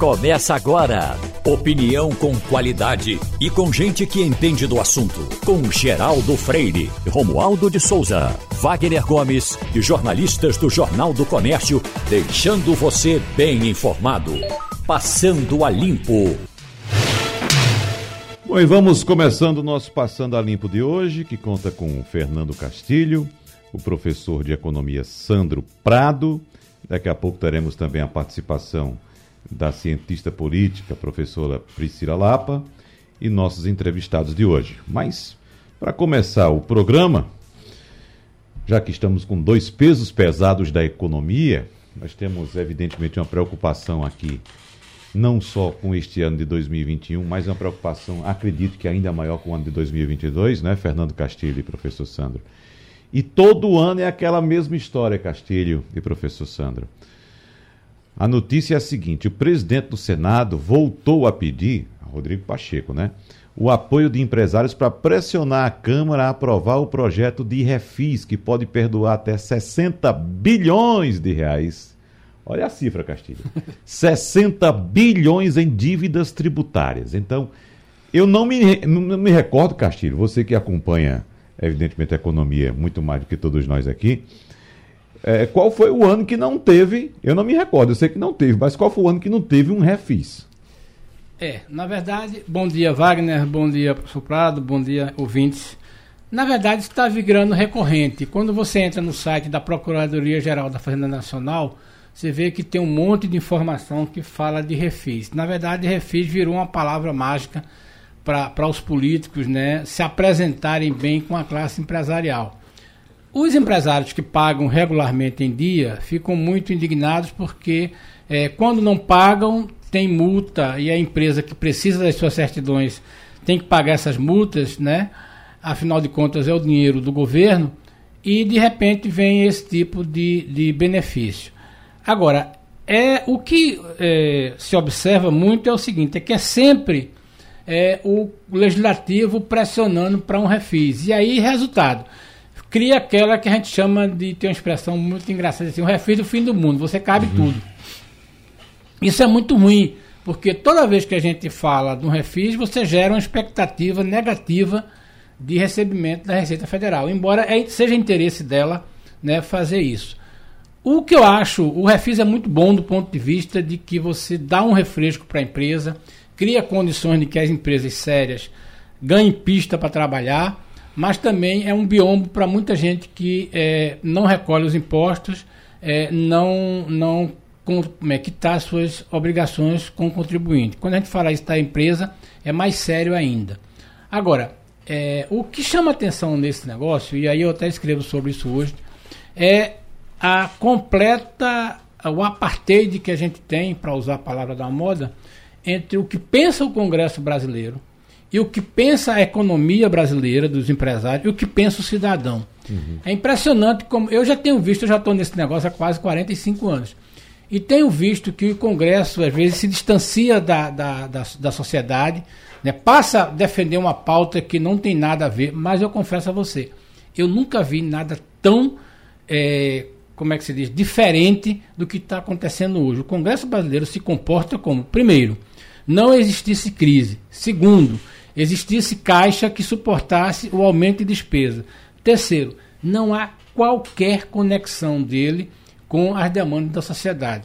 Começa agora. Opinião com qualidade e com gente que entende do assunto. Com Geraldo Freire, Romualdo de Souza, Wagner Gomes e jornalistas do Jornal do Comércio, deixando você bem informado. Passando a Limpo. Bom, e vamos começando o nosso Passando a Limpo de hoje, que conta com Fernando Castilho, o professor de economia Sandro Prado. Daqui a pouco teremos também a participação da cientista política, professora Priscila Lapa, e nossos entrevistados de hoje. Mas, para começar o programa, já que estamos com dois pesos pesados da economia, nós temos evidentemente uma preocupação aqui, não só com este ano de 2021, mas uma preocupação, acredito que ainda maior com o ano de 2022, né, Fernando Castilho e professor Sandro. E todo ano é aquela mesma história, Castilho e professor Sandro. A notícia é a seguinte: o presidente do Senado voltou a pedir, Rodrigo Pacheco, né? O apoio de empresários para pressionar a Câmara a aprovar o projeto de refis, que pode perdoar até 60 bilhões de reais. Olha a cifra, Castilho. 60 bilhões em dívidas tributárias. Então, eu não me, não me recordo, Castilho, você que acompanha, evidentemente, a economia muito mais do que todos nós aqui. É, qual foi o ano que não teve? Eu não me recordo, eu sei que não teve, mas qual foi o ano que não teve um refis? É, na verdade, bom dia Wagner, bom dia professor Prado, bom dia ouvintes. Na verdade, está virando recorrente. Quando você entra no site da Procuradoria Geral da Fazenda Nacional, você vê que tem um monte de informação que fala de refis. Na verdade, refis virou uma palavra mágica para os políticos né, se apresentarem bem com a classe empresarial. Os empresários que pagam regularmente em dia ficam muito indignados porque é, quando não pagam tem multa e a empresa que precisa das suas certidões tem que pagar essas multas, né? Afinal de contas é o dinheiro do governo e de repente vem esse tipo de, de benefício. Agora, é o que é, se observa muito é o seguinte, é que é sempre é, o legislativo pressionando para um refis. E aí, resultado, cria aquela que a gente chama de, tem uma expressão muito engraçada assim, o refis do fim do mundo, você cabe uhum. tudo. Isso é muito ruim, porque toda vez que a gente fala de um refis, você gera uma expectativa negativa de recebimento da Receita Federal, embora é, seja interesse dela né, fazer isso. O que eu acho, o refis é muito bom do ponto de vista de que você dá um refresco para a empresa, cria condições de que as empresas sérias ganhem pista para trabalhar, mas também é um biombo para muita gente que é, não recolhe os impostos, é, não, não com, é, quitar suas obrigações com o contribuinte. Quando a gente fala isso da empresa, é mais sério ainda. Agora, é, o que chama atenção nesse negócio, e aí eu até escrevo sobre isso hoje, é a completa, o apartheid que a gente tem, para usar a palavra da moda, entre o que pensa o Congresso brasileiro e o que pensa a economia brasileira dos empresários e o que pensa o cidadão. Uhum. É impressionante como eu já tenho visto, eu já estou nesse negócio há quase 45 anos. E tenho visto que o Congresso, às vezes, se distancia da, da, da, da sociedade, né? passa a defender uma pauta que não tem nada a ver, mas eu confesso a você, eu nunca vi nada tão, é, como é que se diz, diferente do que está acontecendo hoje. O Congresso brasileiro se comporta como, primeiro, não existisse crise. Segundo, existisse caixa que suportasse o aumento de despesa. Terceiro, não há qualquer conexão dele com as demandas da sociedade.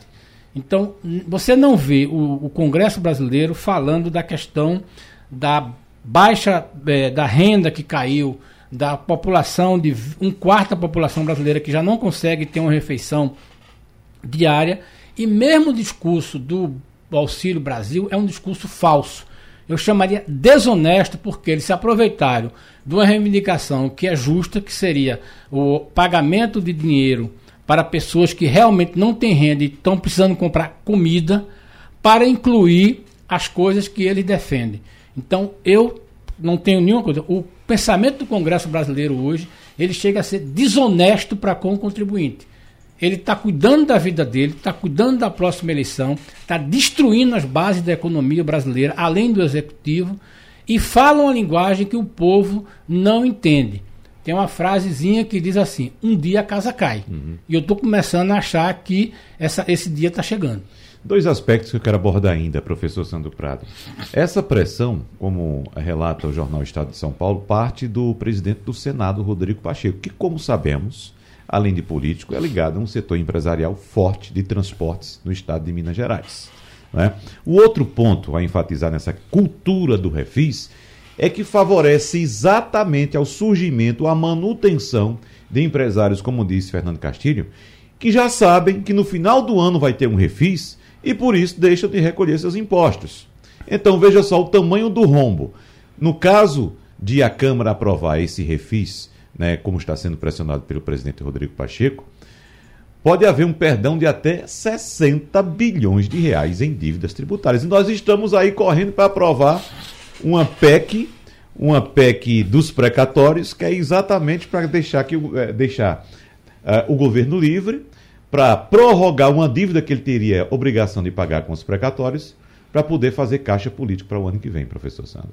Então, você não vê o, o Congresso brasileiro falando da questão da baixa é, da renda que caiu, da população, de um quarto da população brasileira que já não consegue ter uma refeição diária, e mesmo o discurso do Auxílio Brasil é um discurso falso eu chamaria desonesto, porque eles se aproveitaram de uma reivindicação que é justa, que seria o pagamento de dinheiro para pessoas que realmente não têm renda e estão precisando comprar comida, para incluir as coisas que eles defendem. Então, eu não tenho nenhuma coisa. O pensamento do Congresso brasileiro hoje, ele chega a ser desonesto para com o contribuinte. Ele está cuidando da vida dele, está cuidando da próxima eleição, está destruindo as bases da economia brasileira, além do executivo, e fala uma linguagem que o povo não entende. tem uma frasezinha que diz assim: um dia a casa cai. Uhum. E eu estou começando a achar que essa, esse dia está chegando. Dois aspectos que eu quero abordar ainda, professor Sandro Prado. Essa pressão, como relata o jornal Estado de São Paulo, parte do presidente do Senado, Rodrigo Pacheco, que, como sabemos, além de político, é ligado a um setor empresarial forte de transportes no estado de Minas Gerais. Né? O outro ponto a enfatizar nessa cultura do refis é que favorece exatamente ao surgimento, à manutenção de empresários, como disse Fernando Castilho, que já sabem que no final do ano vai ter um refis e por isso deixam de recolher seus impostos. Então veja só o tamanho do rombo. No caso de a Câmara aprovar esse refis, né, como está sendo pressionado pelo presidente Rodrigo Pacheco, pode haver um perdão de até 60 bilhões de reais em dívidas tributárias. E nós estamos aí correndo para aprovar uma PEC, uma PEC dos precatórios, que é exatamente para deixar, que, é, deixar uh, o governo livre para prorrogar uma dívida que ele teria obrigação de pagar com os precatórios, para poder fazer caixa político para o ano que vem, professor Sandro.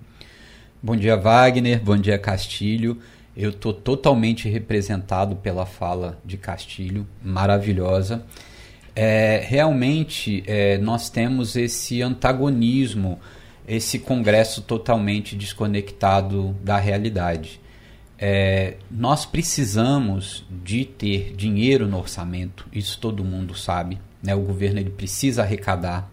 Bom dia, Wagner. Bom dia, Castilho. Eu estou totalmente representado pela fala de Castilho, maravilhosa. É, realmente, é, nós temos esse antagonismo esse Congresso totalmente desconectado da realidade. É, nós precisamos de ter dinheiro no orçamento, isso todo mundo sabe. Né? O governo ele precisa arrecadar.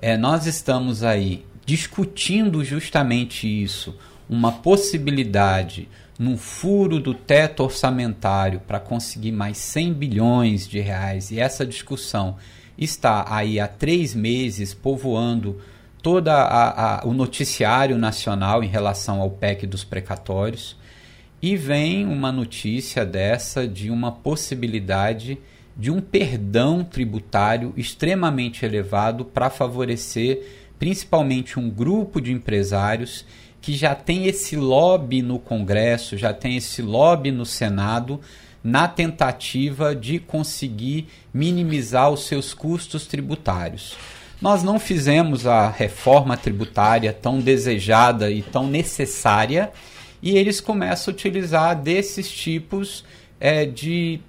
É, nós estamos aí discutindo justamente isso, uma possibilidade num furo do teto orçamentário para conseguir mais 100 bilhões de reais. E essa discussão está aí há três meses povoando todo o noticiário nacional em relação ao PEC dos precatórios e vem uma notícia dessa de uma possibilidade de um perdão tributário extremamente elevado para favorecer principalmente um grupo de empresários que já tem esse lobby no Congresso, já tem esse lobby no Senado, na tentativa de conseguir minimizar os seus custos tributários. Nós não fizemos a reforma tributária tão desejada e tão necessária, e eles começam a utilizar desses tipos é, de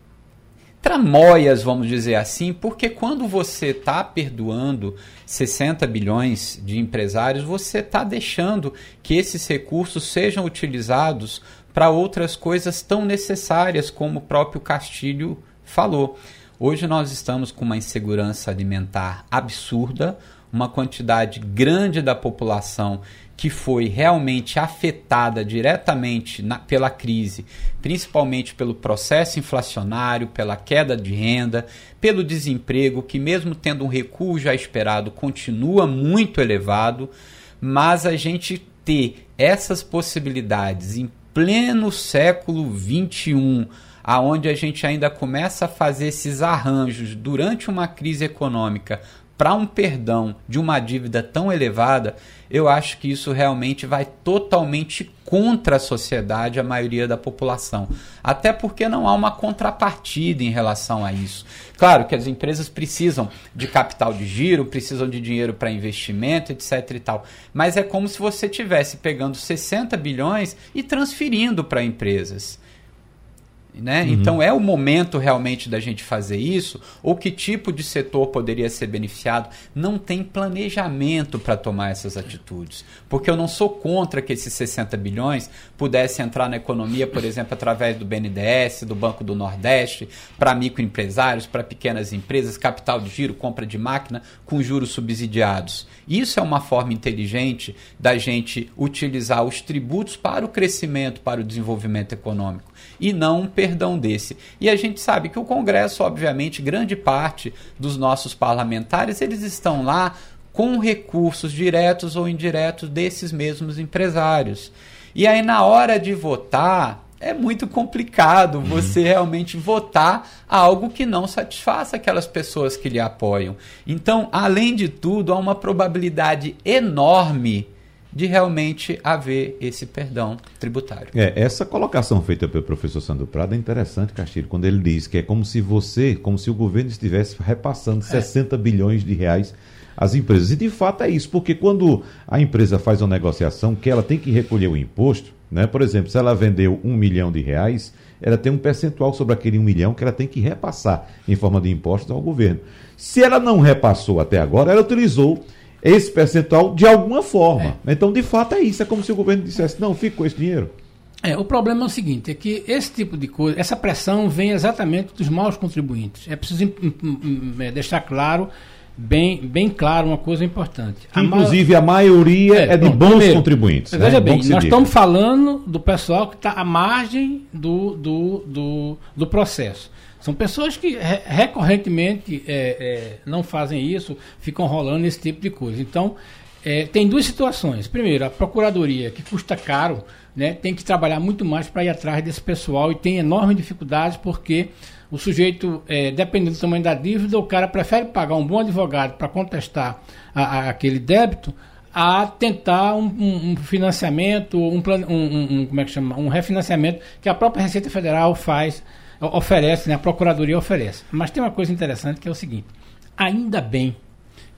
tramóias, vamos dizer assim, porque quando você está perdoando 60 bilhões de empresários, você está deixando que esses recursos sejam utilizados para outras coisas tão necessárias como o próprio Castilho falou. Hoje nós estamos com uma insegurança alimentar absurda, uma quantidade grande da população que foi realmente afetada diretamente na, pela crise, principalmente pelo processo inflacionário, pela queda de renda, pelo desemprego, que, mesmo tendo um recuo já esperado, continua muito elevado, mas a gente ter essas possibilidades em pleno século XXI aonde a gente ainda começa a fazer esses arranjos durante uma crise econômica para um perdão de uma dívida tão elevada, eu acho que isso realmente vai totalmente contra a sociedade, a maioria da população. Até porque não há uma contrapartida em relação a isso. Claro que as empresas precisam de capital de giro, precisam de dinheiro para investimento, etc e tal. Mas é como se você tivesse pegando 60 bilhões e transferindo para empresas. Né? Uhum. Então é o momento realmente da gente fazer isso, ou que tipo de setor poderia ser beneficiado? Não tem planejamento para tomar essas atitudes. Porque eu não sou contra que esses 60 bilhões pudessem entrar na economia, por exemplo, através do BNDES, do Banco do Nordeste, para microempresários, para pequenas empresas, capital de giro, compra de máquina com juros subsidiados. Isso é uma forma inteligente da gente utilizar os tributos para o crescimento, para o desenvolvimento econômico e não um perdão desse. E a gente sabe que o Congresso, obviamente, grande parte dos nossos parlamentares, eles estão lá com recursos diretos ou indiretos desses mesmos empresários. E aí, na hora de votar, é muito complicado uhum. você realmente votar algo que não satisfaça aquelas pessoas que lhe apoiam. Então, além de tudo, há uma probabilidade enorme de realmente haver esse perdão tributário. É, essa colocação feita pelo professor Sandro Prado é interessante, Castilho, quando ele diz que é como se você, como se o governo estivesse repassando é. 60 bilhões de reais as empresas. E de fato é isso, porque quando a empresa faz uma negociação que ela tem que recolher o imposto, né? por exemplo, se ela vendeu um milhão de reais, ela tem um percentual sobre aquele um milhão que ela tem que repassar em forma de impostos ao governo. Se ela não repassou até agora, ela utilizou esse percentual de alguma forma. É. Então, de fato, é isso. É como se o governo dissesse, não, fica com esse dinheiro. É, o problema é o seguinte, é que esse tipo de coisa, essa pressão vem exatamente dos maus contribuintes. É preciso é, deixar claro, bem, bem claro, uma coisa importante. A inclusive, a maioria é, é de bons primeiro, contribuintes. Veja né? bem, nós diga. estamos falando do pessoal que está à margem do, do, do, do processo. São pessoas que re recorrentemente é, é, não fazem isso, ficam rolando esse tipo de coisa. Então, é, tem duas situações. Primeiro, a procuradoria, que custa caro, né, tem que trabalhar muito mais para ir atrás desse pessoal e tem enormes dificuldades porque o sujeito, é, dependendo do tamanho da dívida, o cara prefere pagar um bom advogado para contestar a, a, aquele débito a tentar um, um, um financiamento, um, um, como é que chama? um refinanciamento que a própria Receita Federal faz oferece, né, a Procuradoria oferece. Mas tem uma coisa interessante que é o seguinte: ainda bem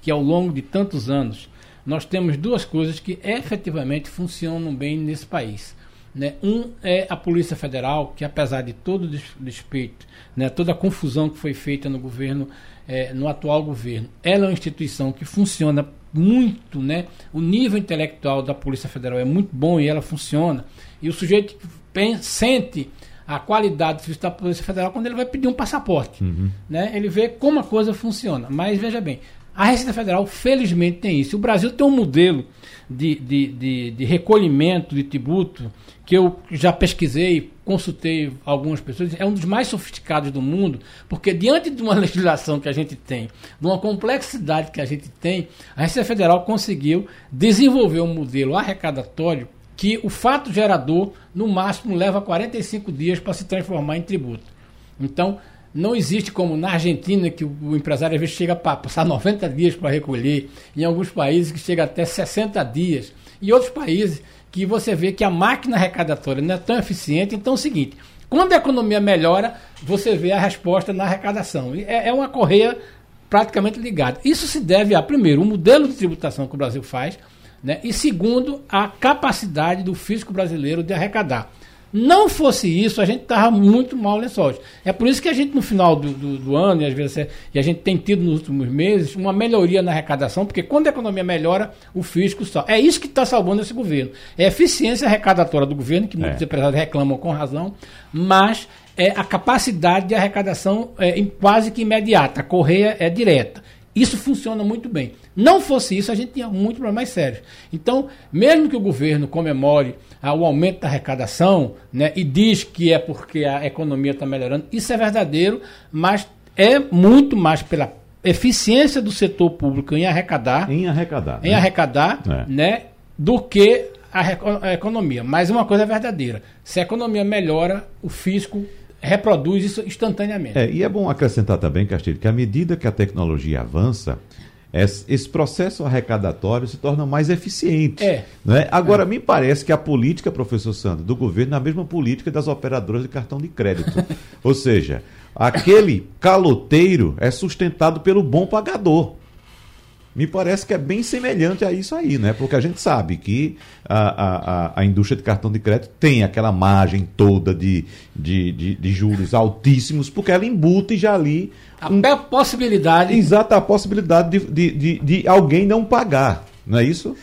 que ao longo de tantos anos nós temos duas coisas que efetivamente funcionam bem nesse país. Né? Um é a Polícia Federal, que apesar de todo o despeito, né, toda a confusão que foi feita no governo, é, no atual governo, ela é uma instituição que funciona muito, né? O nível intelectual da Polícia Federal é muito bom e ela funciona. E o sujeito pensa, sente a qualidade do serviço da Polícia Federal quando ele vai pedir um passaporte. Uhum. Né? Ele vê como a coisa funciona. Mas veja bem, a Receita Federal felizmente tem isso. O Brasil tem um modelo de, de, de, de recolhimento de tributo que eu já pesquisei, consultei algumas pessoas, é um dos mais sofisticados do mundo, porque diante de uma legislação que a gente tem, de uma complexidade que a gente tem, a Receita Federal conseguiu desenvolver um modelo arrecadatório que o fato gerador, no máximo, leva 45 dias para se transformar em tributo. Então, não existe como na Argentina, que o empresário às vezes chega para passar 90 dias para recolher, em alguns países que chega até 60 dias, e outros países que você vê que a máquina arrecadatória não é tão eficiente. Então é o seguinte: quando a economia melhora, você vê a resposta na arrecadação. É, é uma correia praticamente ligada. Isso se deve a, primeiro, o modelo de tributação que o Brasil faz, né? E segundo, a capacidade do fisco brasileiro de arrecadar. Não fosse isso, a gente estava muito mal lençóis. É por isso que a gente, no final do, do, do ano, e às vezes e a gente tem tido nos últimos meses, uma melhoria na arrecadação, porque quando a economia melhora, o fisco salva. É isso que está salvando esse governo. É a eficiência arrecadatória do governo, que muitos é. empresários reclamam com razão, mas é a capacidade de arrecadação é, quase que imediata. A correia é direta. Isso funciona muito bem. Não fosse isso, a gente tinha muito problemas sérios. Então, mesmo que o governo comemore ah, o aumento da arrecadação né, e diz que é porque a economia está melhorando, isso é verdadeiro, mas é muito mais pela eficiência do setor público em arrecadar, em arrecadar, em né? arrecadar, é. né, do que a, a economia. Mas uma coisa é verdadeira: se a economia melhora, o fisco reproduz isso instantaneamente. É, e é bom acrescentar também, Castilho, que à medida que a tecnologia avança, esse processo arrecadatório se torna mais eficiente. É. Né? Agora, é. me parece que a política, professor Sandro, do governo é a mesma política das operadoras de cartão de crédito. Ou seja, aquele caloteiro é sustentado pelo bom pagador me parece que é bem semelhante a isso aí, né? Porque a gente sabe que a, a, a indústria de cartão de crédito tem aquela margem toda de, de, de, de juros altíssimos, porque ela embute já ali. A um, possibilidade. Exato, a possibilidade de, de, de, de alguém não pagar, não é isso?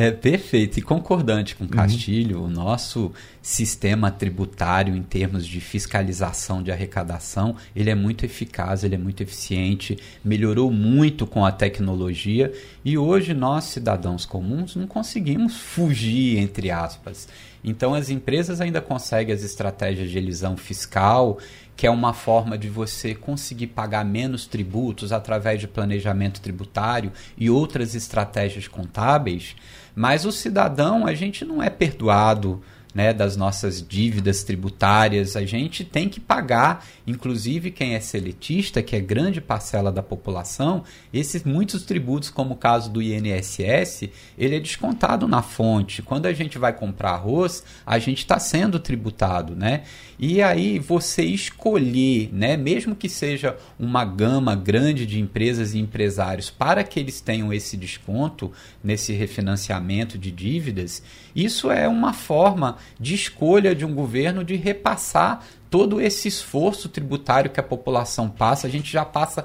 É perfeito e concordante com Castilho, uhum. o nosso sistema tributário em termos de fiscalização de arrecadação, ele é muito eficaz, ele é muito eficiente, melhorou muito com a tecnologia e hoje nós cidadãos comuns não conseguimos fugir entre aspas. Então as empresas ainda conseguem as estratégias de elisão fiscal, que é uma forma de você conseguir pagar menos tributos através de planejamento tributário e outras estratégias contábeis, mas o cidadão, a gente não é perdoado né, das nossas dívidas tributárias. A gente tem que pagar, inclusive quem é seletista, que é grande parcela da população, esses muitos tributos, como o caso do INSS, ele é descontado na fonte. Quando a gente vai comprar arroz, a gente está sendo tributado, né? E aí você escolher, né, mesmo que seja uma gama grande de empresas e empresários, para que eles tenham esse desconto nesse refinanciamento de dívidas, isso é uma forma de escolha de um governo de repassar todo esse esforço tributário que a população passa. A gente já passa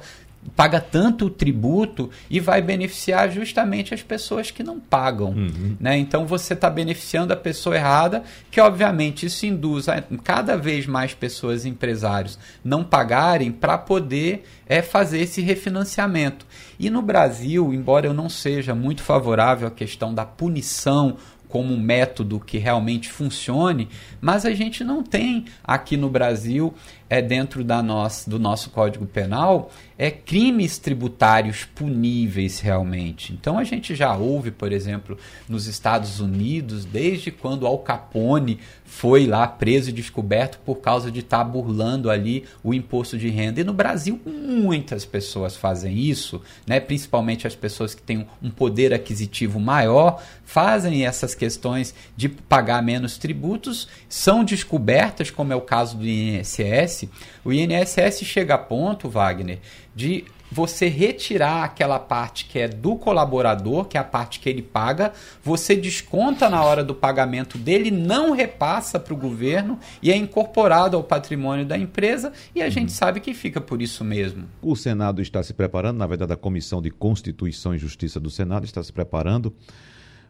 paga tanto tributo e vai beneficiar justamente as pessoas que não pagam. Uhum. Né? Então você está beneficiando a pessoa errada, que obviamente isso induz a cada vez mais pessoas empresários não pagarem para poder é, fazer esse refinanciamento. E no Brasil, embora eu não seja muito favorável à questão da punição como um método que realmente funcione, mas a gente não tem aqui no Brasil, é dentro da nossa, do nosso Código Penal, é crimes tributários puníveis realmente. Então a gente já ouve, por exemplo, nos Estados Unidos, desde quando Al Capone foi lá preso e descoberto por causa de estar tá burlando ali o imposto de renda. E no Brasil muitas pessoas fazem isso, né? principalmente as pessoas que têm um poder aquisitivo maior, fazem essas questões de pagar menos tributos, são descobertas, como é o caso do INSS. O INSS chega a ponto, Wagner, de você retirar aquela parte que é do colaborador, que é a parte que ele paga, você desconta na hora do pagamento dele, não repassa para o governo e é incorporado ao patrimônio da empresa e a uhum. gente sabe que fica por isso mesmo. O Senado está se preparando, na verdade, a Comissão de Constituição e Justiça do Senado está se preparando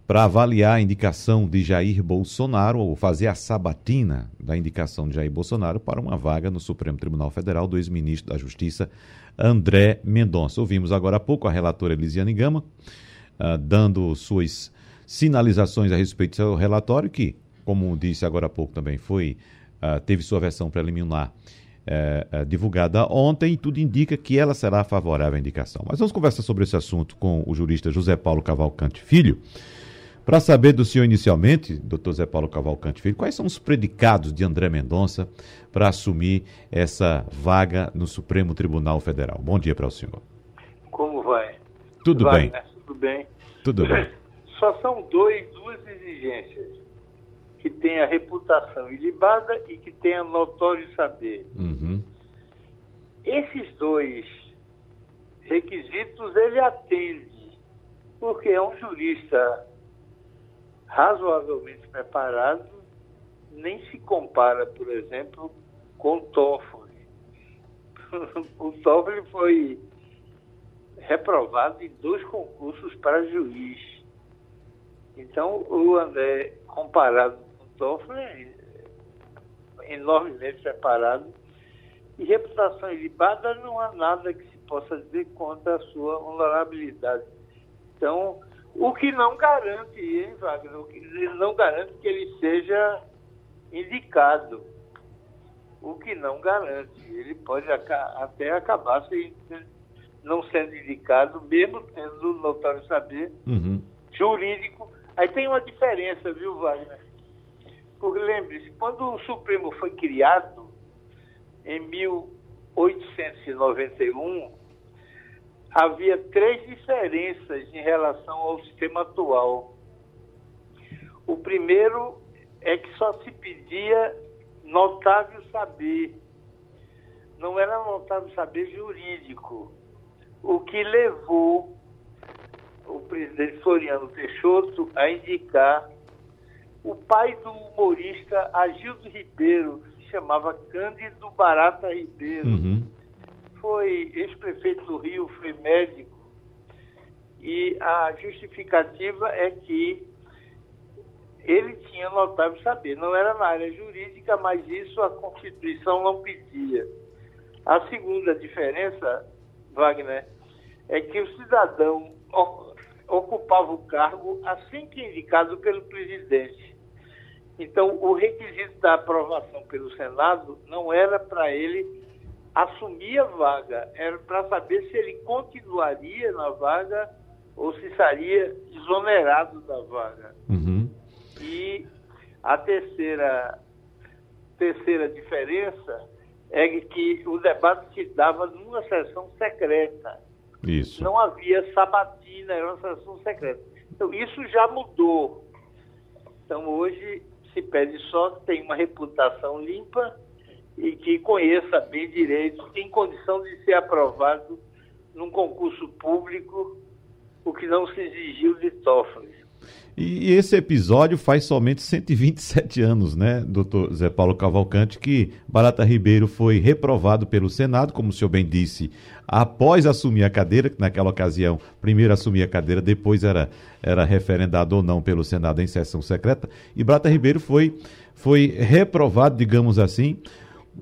para avaliar a indicação de Jair Bolsonaro ou fazer a sabatina da indicação de Jair Bolsonaro para uma vaga no Supremo Tribunal Federal do ex-ministro da Justiça André Mendonça. Ouvimos agora há pouco a relatora Elisiane Gama uh, dando suas sinalizações a respeito do seu relatório, que, como disse agora há pouco também, foi uh, teve sua versão preliminar uh, divulgada ontem e tudo indica que ela será favorável à indicação. Mas vamos conversar sobre esse assunto com o jurista José Paulo Cavalcante Filho. Para saber do senhor inicialmente, doutor Zé Paulo Cavalcante Filho, quais são os predicados de André Mendonça para assumir essa vaga no Supremo Tribunal Federal? Bom dia para o senhor. Como vai? Tudo vai, bem. Né? Tudo bem. Tudo bem. Só são dois, duas exigências. Que tenha reputação ilibada e que tenha notório saber. Uhum. Esses dois requisitos ele atende, porque é um jurista razoavelmente preparado, nem se compara, por exemplo, com o Toffoli. o Toffoli foi reprovado em dois concursos para juiz. Então, o André, comparado com o Toffoli, é enormemente preparado. E reputação ilibada não há nada que se possa dizer contra a sua honorabilidade. Então, o que não garante, hein, Wagner? O que não garante que ele seja indicado. O que não garante. Ele pode até acabar sem, não sendo indicado, mesmo tendo notório saber uhum. jurídico. Aí tem uma diferença, viu, Wagner? Porque lembre-se, quando o Supremo foi criado, em 1891, havia três diferenças em relação ao sistema atual. O primeiro é que só se pedia notável saber. Não era notável saber jurídico. O que levou o presidente Floriano Peixoto a indicar o pai do humorista Agildo Ribeiro, que se chamava Cândido Barata Ribeiro. Uhum foi ex-prefeito do Rio, foi médico, e a justificativa é que ele tinha notável saber. Não era na área jurídica, mas isso a Constituição não pedia. A segunda diferença, Wagner, é que o cidadão ocupava o cargo assim que indicado pelo presidente. Então, o requisito da aprovação pelo Senado não era para ele assumir a vaga, era para saber se ele continuaria na vaga ou se estaria exonerado da vaga. Uhum. E A terceira, terceira diferença é que o debate se dava numa sessão secreta. Isso. Não havia sabatina, era uma sessão secreta. Então, isso já mudou. Então, hoje se pede só que tenha uma reputação limpa e que conheça bem direito, em condição de ser aprovado num concurso público, o que não se exigiu de Toffoli. E, e esse episódio faz somente 127 anos, né, doutor Zé Paulo Cavalcante, que Barata Ribeiro foi reprovado pelo Senado, como o senhor bem disse, após assumir a cadeira, que naquela ocasião, primeiro assumia a cadeira, depois era, era referendado ou não pelo Senado em sessão secreta, e Barata Ribeiro foi, foi reprovado, digamos assim,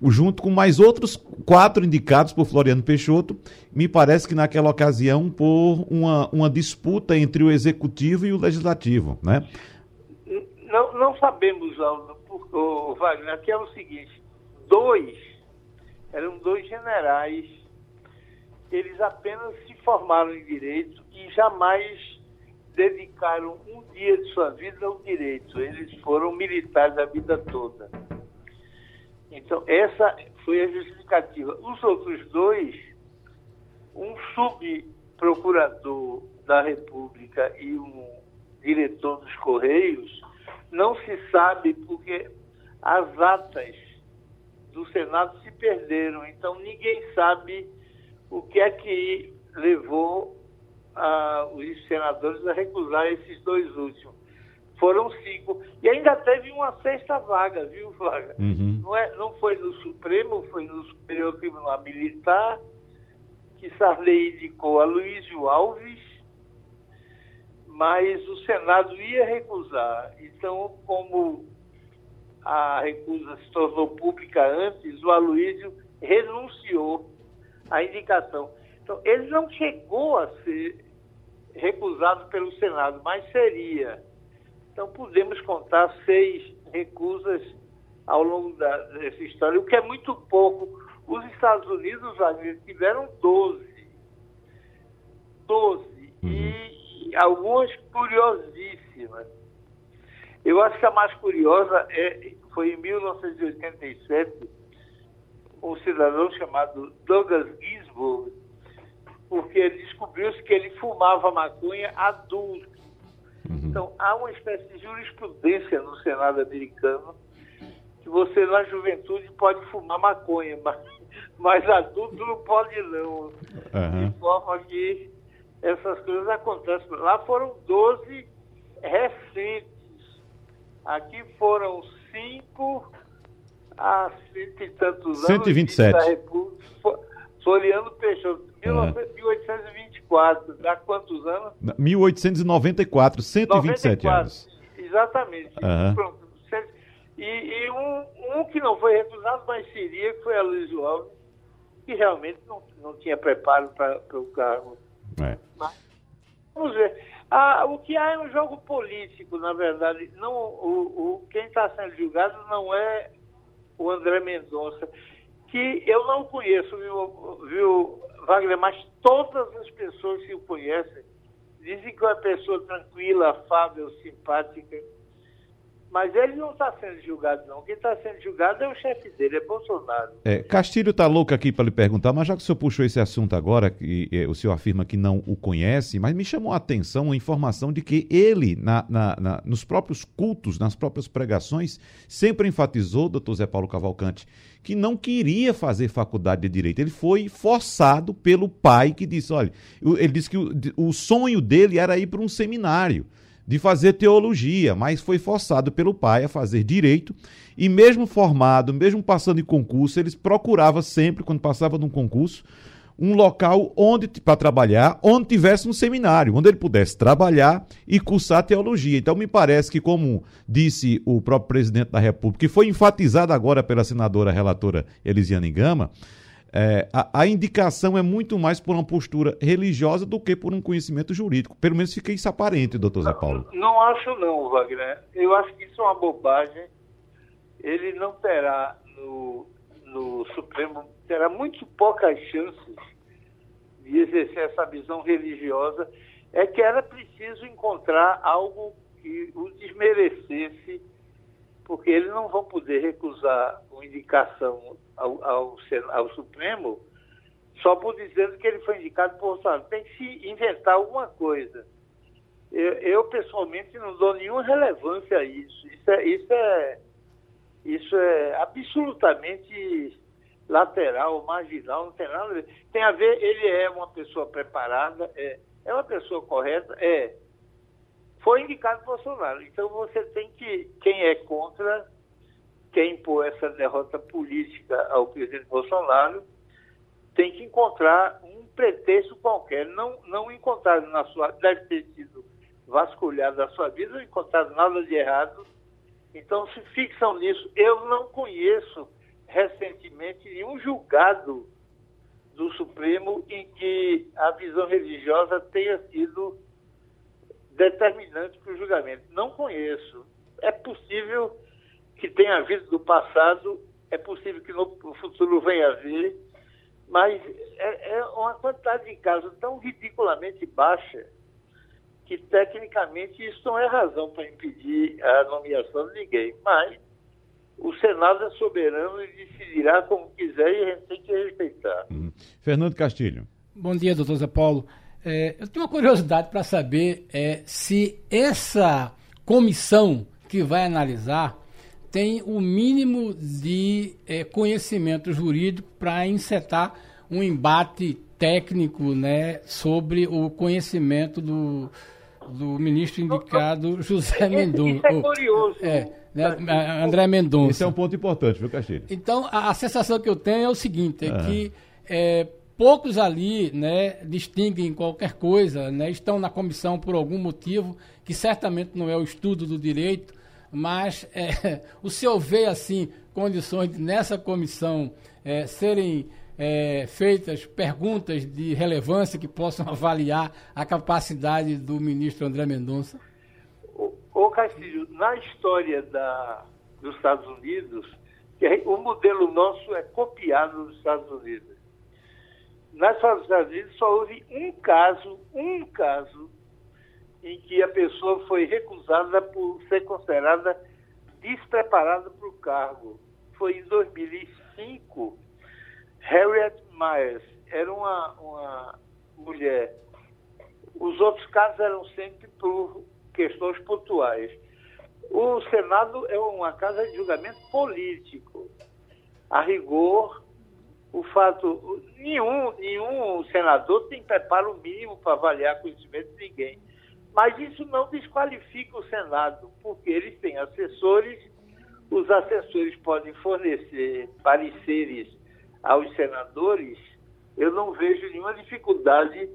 junto com mais outros quatro indicados por Floriano Peixoto, me parece que naquela ocasião por uma, uma disputa entre o executivo e o legislativo, né? Não, não sabemos, Wagner, aqui é o seguinte, dois, eram dois generais, eles apenas se formaram em direito e jamais dedicaram um dia de sua vida ao direito, eles foram militares a vida toda. Então, essa foi a justificativa. Os outros dois, um subprocurador da República e um diretor dos Correios, não se sabe porque as atas do Senado se perderam. Então, ninguém sabe o que é que levou os senadores a recusar esses dois últimos foram cinco. E ainda teve uma sexta vaga, viu, Vaga? Uhum. Não, é, não foi no Supremo, foi no Superior Tribunal Militar, que Sarney indicou a Luísio Alves, mas o Senado ia recusar. Então, como a recusa se tornou pública antes, o Aloysio renunciou à indicação. Então, ele não chegou a ser recusado pelo Senado, mas seria. Então, podemos contar seis recusas ao longo da, dessa história, o que é muito pouco. Os Estados Unidos, Wagner, tiveram 12. 12. Uhum. E, e algumas curiosíssimas. Eu acho que a mais curiosa é, foi em 1987, um cidadão chamado Douglas Ginsburg, porque descobriu-se que ele fumava maconha adulto. Uhum. Então, há uma espécie de jurisprudência no Senado americano que você, na juventude, pode fumar maconha, mas, mas adulto não pode, não. Uhum. De forma que essas coisas acontecem. Lá foram 12 recentes. Aqui foram 5 há cento e tantos anos. 127. É Floriano Peixoto, uhum quadro. Há quantos anos? 1894, 127 94, anos. Exatamente. Uhum. E, e um, um, que não foi recusado, mas seria, que foi a Luiz Alves, que realmente não, não tinha preparo para o cargo. É. Mas, vamos ver. Ah, o que há é um jogo político, na verdade. Não, o, o quem está sendo julgado não é o André Mendonça, que eu não conheço, viu, viu Wagner, mas todas as pessoas que o conhecem dizem que é uma pessoa tranquila, afável, simpática. Mas ele não está sendo julgado, não. Quem está sendo julgado é o chefe dele, é Bolsonaro. É, Castilho está louco aqui para lhe perguntar, mas já que o senhor puxou esse assunto agora, e, e, o senhor afirma que não o conhece, mas me chamou a atenção a informação de que ele, na, na, na, nos próprios cultos, nas próprias pregações, sempre enfatizou, doutor Zé Paulo Cavalcante, que não queria fazer faculdade de Direito. Ele foi forçado pelo pai que disse, olha, ele disse que o, o sonho dele era ir para um seminário de fazer teologia, mas foi forçado pelo pai a fazer direito. E mesmo formado, mesmo passando em concurso, eles procurava sempre, quando passava num concurso, um local onde para trabalhar, onde tivesse um seminário, onde ele pudesse trabalhar e cursar teologia. Então me parece que, como disse o próprio presidente da República, que foi enfatizado agora pela senadora relatora Elisiane Gama, é, a, a, indicação é muito mais por uma postura religiosa do que por um conhecimento jurídico. Pelo menos fica isso aparente, doutor Zé Paulo. Não, não acho não, Wagner. Eu acho que isso é uma bobagem. Ele não terá no, no Supremo, terá muito poucas chances de exercer essa visão religiosa. É que era preciso encontrar algo que o desmerecesse porque eles não vão poder recusar uma indicação ao, ao, ao Supremo só por dizendo que ele foi indicado por Bolsonaro. Tem que se inventar alguma coisa. Eu, eu, pessoalmente não dou nenhuma relevância a isso. Isso é, isso é, isso é absolutamente lateral, marginal, não tem nada a ver. Tem a ver, ele é uma pessoa preparada, é, é uma pessoa correta, é. Foi indicado Bolsonaro. Então você tem que, quem é contra, quem impor essa derrota política ao presidente Bolsonaro, tem que encontrar um pretexto qualquer. Não, não encontrar na sua. Deve ter sido vasculhado na sua vida, não encontrar nada de errado. Então se fixam nisso. Eu não conheço recentemente nenhum julgado do Supremo em que a visão religiosa tenha sido determinante para o julgamento. Não conheço. É possível que tenha havido no passado, é possível que no futuro venha a haver, mas é, é uma quantidade de casos tão ridiculamente baixa que tecnicamente isso não é razão para impedir a nomeação de ninguém. Mas o Senado é soberano e decidirá como quiser e a gente tem que respeitar. Uhum. Fernando Castilho. Bom dia, doutor Zé Paulo. É, eu tenho uma curiosidade para saber é, se essa comissão que vai analisar tem o mínimo de é, conhecimento jurídico para encetar um embate técnico né, sobre o conhecimento do, do ministro indicado José Mendonça. Isso é curioso. É, né, André Mendonça. Esse é um ponto importante, viu, Castilho? Então, a, a sensação que eu tenho é o seguinte, é, é. que é, poucos ali né, distinguem qualquer coisa, né, estão na comissão por algum motivo, que certamente não é o estudo do direito, mas é, o senhor vê, assim, condições de, nessa comissão é, serem é, feitas perguntas de relevância que possam avaliar a capacidade do ministro André Mendonça? Ô Castilho, na história da, dos Estados Unidos, o modelo nosso é copiado dos Estados Unidos. Nas Estados Unidos só houve um caso, um caso, em que a pessoa foi recusada por ser considerada despreparada para o cargo. Foi em 2005 Harriet Myers era uma, uma mulher. Os outros casos eram sempre por questões pontuais. O Senado é uma casa de julgamento político. A rigor, o fato. Nenhum, nenhum senador tem preparo mínimo para avaliar conhecimento de ninguém. Mas isso não desqualifica o Senado, porque eles têm assessores, os assessores podem fornecer pareceres aos senadores, eu não vejo nenhuma dificuldade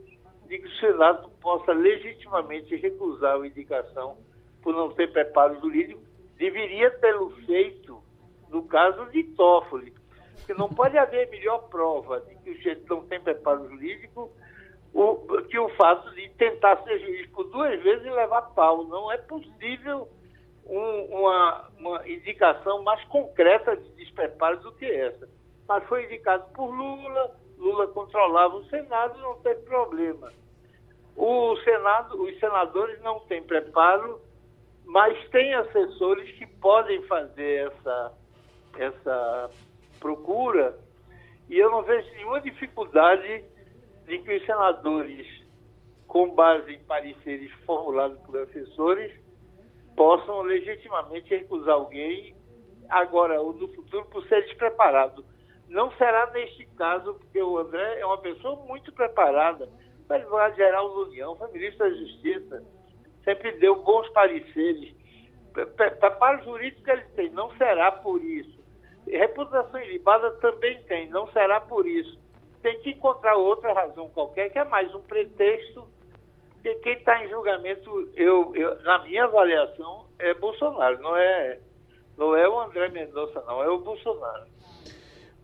de que o Senado possa legitimamente recusar a indicação por não ter preparo jurídico. Deveria tê-lo feito no caso de Toffoli, porque não pode haver melhor prova de que o sujeito não tem preparo jurídico o, que o fato de tentar ser juiz por duas vezes e levar pau. Não é possível um, uma, uma indicação mais concreta de despreparo do que essa mas foi indicado por Lula, Lula controlava o Senado, não teve problema. O Senado, os senadores não têm preparo, mas têm assessores que podem fazer essa, essa procura, e eu não vejo nenhuma dificuldade de que os senadores, com base em pareceres formulados por assessores, possam legitimamente recusar alguém agora ou no futuro por ser despreparado. Não será neste caso, porque o André é uma pessoa muito preparada. Foi advogado-geral da União, foi ministro da Justiça, sempre deu bons pareceres. Preparo jurídico ele tem, não será por isso. Reputação ilibada também tem, não será por isso. Tem que encontrar outra razão qualquer, que é mais um pretexto, porque quem está em julgamento, eu, eu, na minha avaliação, é Bolsonaro, não é, não é o André Mendonça, não, é o Bolsonaro.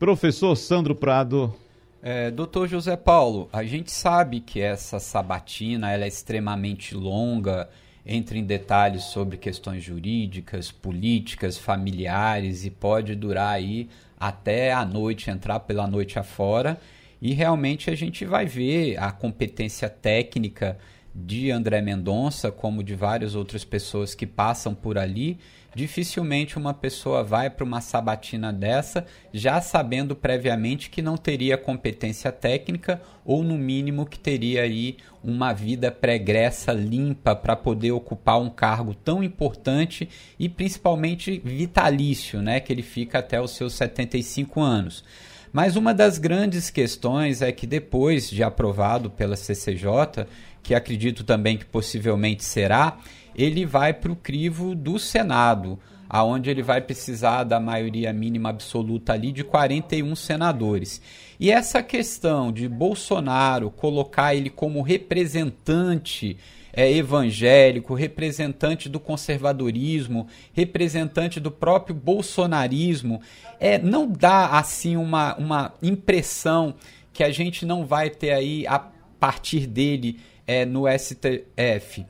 Professor Sandro Prado. É, doutor José Paulo, a gente sabe que essa sabatina ela é extremamente longa, entra em detalhes sobre questões jurídicas, políticas, familiares e pode durar aí até a noite, entrar pela noite afora. E realmente a gente vai ver a competência técnica de André Mendonça, como de várias outras pessoas que passam por ali, dificilmente uma pessoa vai para uma sabatina dessa já sabendo previamente que não teria competência técnica ou no mínimo que teria aí uma vida pregressa limpa para poder ocupar um cargo tão importante e principalmente vitalício, né, que ele fica até os seus 75 anos. Mas uma das grandes questões é que depois de aprovado pela CCJ, que acredito também que possivelmente será, ele vai para o crivo do Senado, aonde ele vai precisar da maioria mínima absoluta ali de 41 senadores. E essa questão de Bolsonaro colocar ele como representante é, evangélico, representante do conservadorismo, representante do próprio bolsonarismo, é, não dá assim uma, uma impressão que a gente não vai ter aí a partir dele é, no STF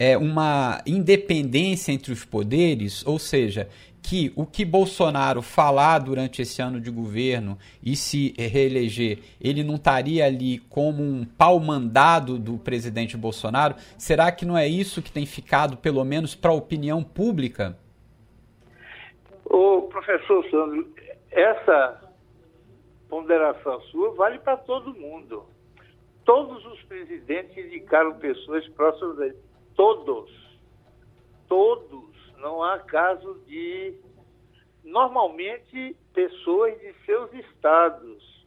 é, uma independência entre os poderes, ou seja, que o que Bolsonaro falar durante esse ano de governo e se reeleger, ele não estaria ali como um pau mandado do presidente Bolsonaro? Será que não é isso que tem ficado, pelo menos para a opinião pública? O professor Sandro, essa ponderação sua vale para todo mundo. Todos os presidentes indicaram pessoas próximas a ele todos, todos, não há caso de, normalmente, pessoas de seus estados.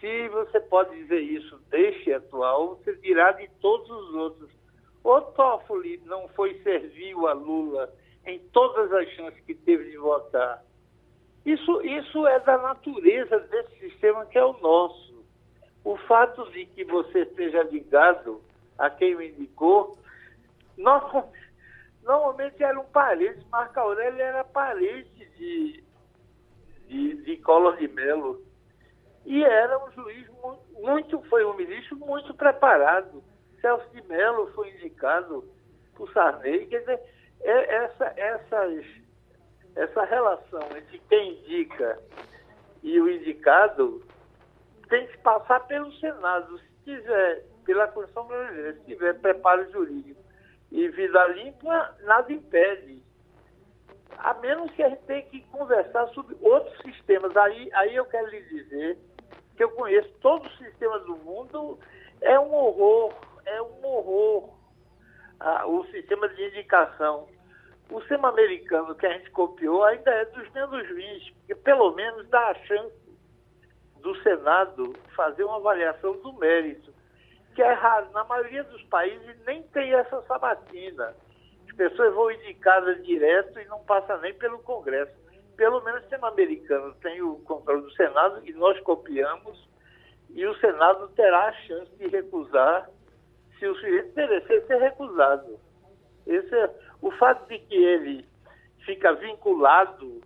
Se você pode dizer isso deste atual, você dirá de todos os outros. O Toffoli não foi servil a Lula em todas as chances que teve de votar. Isso, isso é da natureza desse sistema que é o nosso. O fato de que você esteja ligado a quem o indicou, normalmente era um parente, Marco Aurélio era parente de, de, de Collor de Mello. E era um juiz muito, foi um ministro muito preparado. Celso de Mello foi indicado por Sarney. Quer dizer, é, essa, essas, essa relação entre quem indica e o indicado tem que passar pelo Senado. Se tiver pela Constituição Brasileira. Se tiver preparo jurídico e vida limpa, nada impede. A menos que a gente tenha que conversar sobre outros sistemas. Aí, aí eu quero lhe dizer que eu conheço todos os sistemas do mundo, é um horror, é um horror ah, o sistema de indicação. O sistema americano que a gente copiou ainda é dos menos 20, porque pelo menos dá a chance do Senado fazer uma avaliação do mérito que é raro. Na maioria dos países nem tem essa sabatina. As pessoas vão indicadas direto e não passa nem pelo Congresso. Pelo menos o sistema americano tem o controle do Senado e nós copiamos e o Senado terá a chance de recusar se o sujeito merecer ser recusado. Esse é, o fato de que ele fica vinculado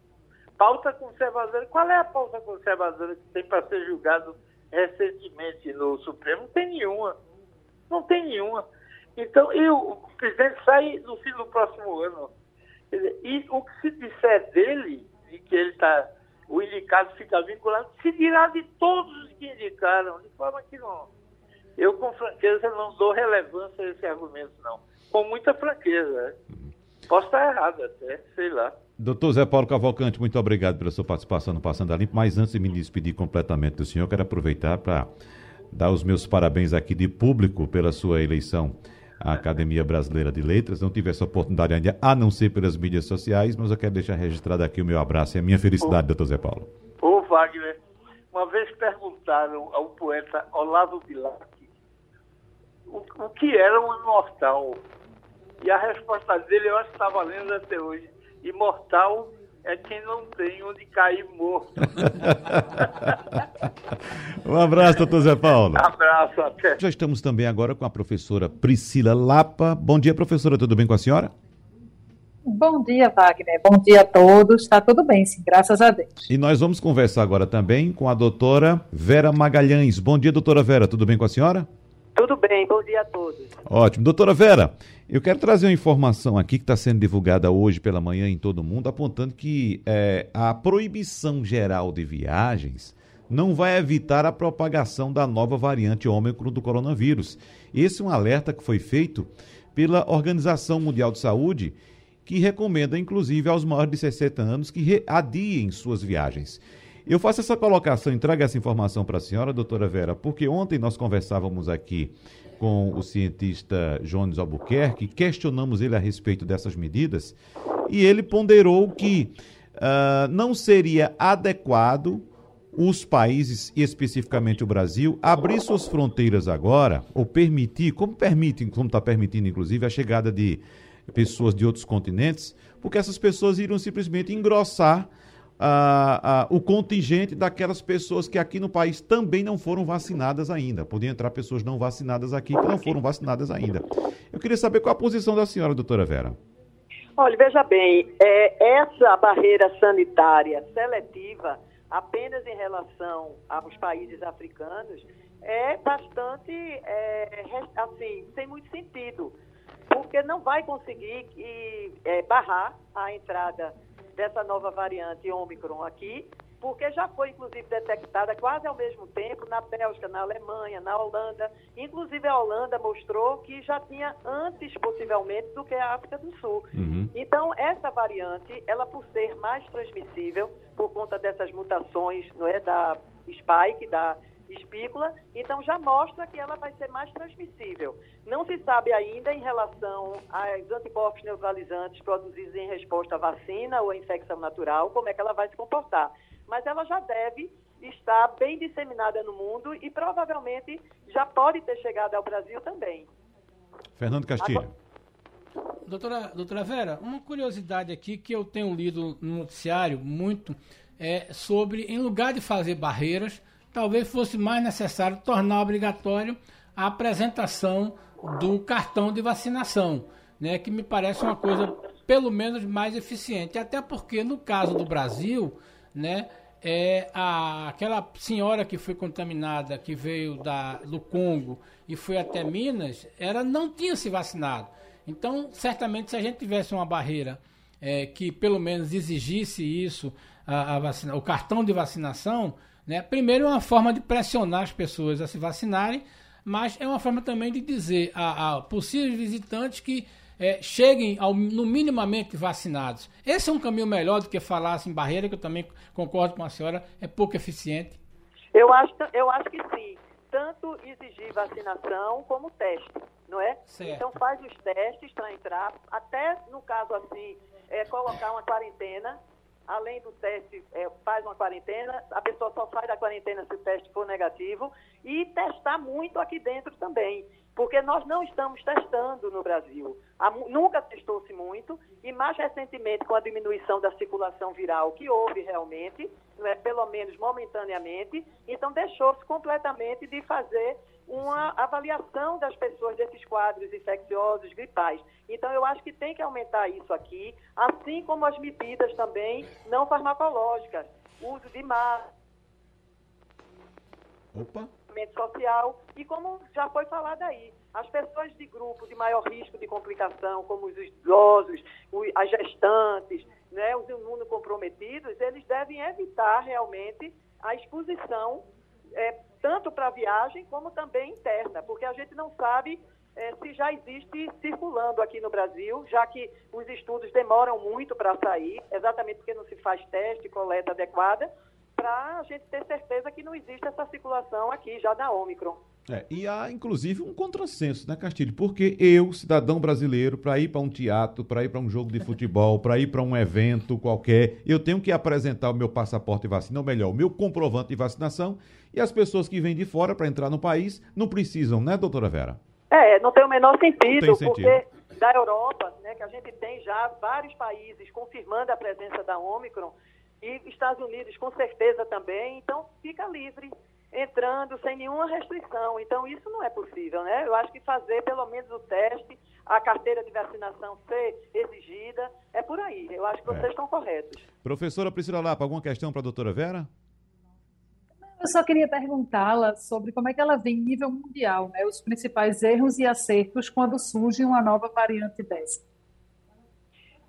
pauta conservadora. Qual é a pauta conservadora que tem para ser julgado recentemente no Supremo, não tem nenhuma. Não tem nenhuma. Então, e o, presidente sai no fim do próximo ano. Dizer, e o que se disser dele, de que ele está, o indicado fica vinculado, se dirá de todos os que indicaram, de forma que não. Eu, com franqueza, não dou relevância a esse argumento, não. Com muita franqueza. Né? Posso estar errado até, sei lá. Doutor Zé Paulo Cavalcante, muito obrigado pela sua participação no Passando a Limpo. Mas antes de me despedir completamente do senhor, quero aproveitar para dar os meus parabéns aqui de público pela sua eleição à Academia Brasileira de Letras. Não tive essa oportunidade ainda, a não ser pelas mídias sociais, mas eu quero deixar registrado aqui o meu abraço e a minha felicidade, doutor Zé Paulo. Ô, Wagner, uma vez perguntaram ao poeta Olavo Bilac o, o que era um imortal. E a resposta dele eu acho que está valendo até hoje imortal é quem não tem onde cair morto. um abraço, doutor Zé Paulo. Um abraço, até. Já estamos também agora com a professora Priscila Lapa. Bom dia, professora, tudo bem com a senhora? Bom dia, Wagner. Bom dia a todos. Está tudo bem, sim, graças a Deus. E nós vamos conversar agora também com a doutora Vera Magalhães. Bom dia, doutora Vera. Tudo bem com a senhora? Tudo bem, bom dia a todos. Ótimo. Doutora Vera, eu quero trazer uma informação aqui que está sendo divulgada hoje pela manhã em todo mundo, apontando que é, a proibição geral de viagens não vai evitar a propagação da nova variante Ômicron do coronavírus. Esse é um alerta que foi feito pela Organização Mundial de Saúde, que recomenda, inclusive, aos maiores de 60 anos que adiem suas viagens. Eu faço essa colocação, entrego essa informação para a senhora, doutora Vera, porque ontem nós conversávamos aqui com o cientista Jones Albuquerque, questionamos ele a respeito dessas medidas, e ele ponderou que uh, não seria adequado os países, e especificamente o Brasil, abrir suas fronteiras agora, ou permitir, como permite, como está permitindo, inclusive, a chegada de pessoas de outros continentes, porque essas pessoas iriam simplesmente engrossar ah, ah, o contingente daquelas pessoas que aqui no país também não foram vacinadas ainda. Podiam entrar pessoas não vacinadas aqui que não foram vacinadas ainda. Eu queria saber qual a posição da senhora, doutora Vera. Olha, veja bem, é, essa barreira sanitária seletiva, apenas em relação aos países africanos, é bastante, é, assim, sem muito sentido, porque não vai conseguir é, barrar a entrada dessa nova variante Ômicron aqui, porque já foi, inclusive, detectada quase ao mesmo tempo na Bélgica, na Alemanha, na Holanda. Inclusive, a Holanda mostrou que já tinha antes, possivelmente, do que a África do Sul. Uhum. Então, essa variante, ela por ser mais transmissível, por conta dessas mutações não é, da spike, da espícula, então já mostra que ela vai ser mais transmissível. Não se sabe ainda em relação aos anticorpos neutralizantes produzidos em resposta à vacina ou à infecção natural, como é que ela vai se comportar. Mas ela já deve estar bem disseminada no mundo e provavelmente já pode ter chegado ao Brasil também. Fernando Castilho. Agora... Doutora, doutora Vera, uma curiosidade aqui que eu tenho lido no noticiário muito é sobre, em lugar de fazer barreiras, talvez fosse mais necessário tornar obrigatório a apresentação do cartão de vacinação, né, que me parece uma coisa pelo menos mais eficiente, até porque no caso do Brasil, né, é a, aquela senhora que foi contaminada, que veio da, do Congo e foi até Minas, ela não tinha se vacinado. Então, certamente, se a gente tivesse uma barreira é, que pelo menos exigisse isso, a, a vacina, o cartão de vacinação, né? Primeiro, é uma forma de pressionar as pessoas a se vacinarem, mas é uma forma também de dizer a, a possíveis visitantes que é, cheguem ao, no minimamente vacinados. Esse é um caminho melhor do que falar em barreira, que eu também concordo com a senhora, é pouco eficiente. Eu acho, eu acho que sim. Tanto exigir vacinação como teste, não é? Certo. Então faz os testes para entrar, até no caso assim, é, colocar uma quarentena além do teste, é, faz uma quarentena, a pessoa só sai da quarentena se o teste for negativo, e testar muito aqui dentro também, porque nós não estamos testando no Brasil. Há, nunca testou-se muito, e mais recentemente, com a diminuição da circulação viral, que houve realmente, é, pelo menos momentaneamente, então deixou-se completamente de fazer uma avaliação das pessoas desses quadros infecciosos, gripais. Então, eu acho que tem que aumentar isso aqui, assim como as medidas também não farmacológicas, uso de máscara, Opa. Social e como já foi falado aí, as pessoas de grupo de maior risco de complicação, como os idosos, as gestantes, né, os imunocomprometidos, eles devem evitar realmente a exposição é, tanto para viagem como também interna, porque a gente não sabe é, se já existe circulando aqui no Brasil, já que os estudos demoram muito para sair, exatamente porque não se faz teste, coleta adequada, para a gente ter certeza que não existe essa circulação aqui já da Omicron. É, e há, inclusive, um contrassenso, né, Castilho? Porque eu, cidadão brasileiro, para ir para um teatro, para ir para um jogo de futebol, para ir para um evento qualquer, eu tenho que apresentar o meu passaporte de vacina, ou melhor, o meu comprovante de vacinação, e as pessoas que vêm de fora para entrar no país não precisam, né, doutora Vera? É, não tem o menor sentido, sentido. porque da Europa, né, que a gente tem já vários países confirmando a presença da Ômicron, e Estados Unidos com certeza também, então fica livre entrando sem nenhuma restrição. Então, isso não é possível, né? Eu acho que fazer pelo menos o teste, a carteira de vacinação ser exigida, é por aí. Eu acho que vocês é. estão corretos. Professora Priscila Lapa, alguma questão para a doutora Vera? Eu só queria perguntá-la sobre como é que ela vê em nível mundial, né, os principais erros e acertos quando surge uma nova variante dessa.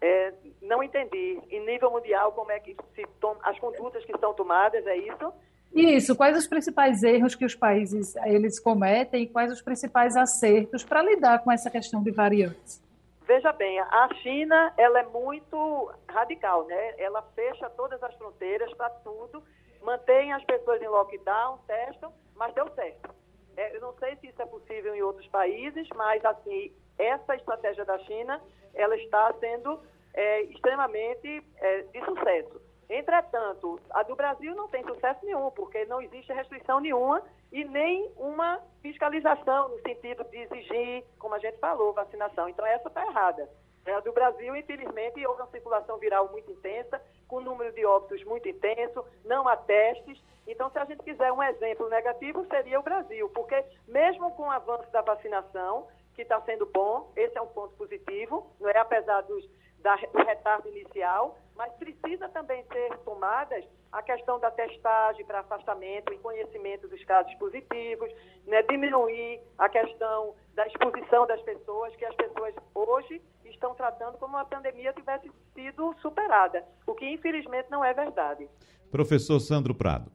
É, não entendi. Em nível mundial, como é que se as condutas que são tomadas, é isso? Isso, quais os principais erros que os países eles cometem e quais os principais acertos para lidar com essa questão de variantes? Veja bem, a China ela é muito radical, né? Ela fecha todas as fronteiras para tudo, mantém as pessoas em lockdown, testam, mas deu certo. É, eu não sei se isso é possível em outros países, mas assim essa estratégia da China ela está sendo é, extremamente é, de sucesso. Entretanto, a do Brasil não tem sucesso nenhum, porque não existe restrição nenhuma e nem uma fiscalização no sentido de exigir, como a gente falou, vacinação. Então, essa está errada. A do Brasil, infelizmente, houve uma circulação viral muito intensa, com número de óbitos muito intenso, não há testes. Então, se a gente quiser um exemplo negativo, seria o Brasil, porque mesmo com o avanço da vacinação, que está sendo bom, esse é um ponto positivo, não é? apesar dos da, do retardo inicial, mas precisa também ser tomadas a questão da testagem para afastamento e conhecimento dos casos positivos, né, diminuir a questão da exposição das pessoas, que as pessoas hoje estão tratando como uma pandemia tivesse sido superada, o que infelizmente não é verdade. Professor Sandro Prado.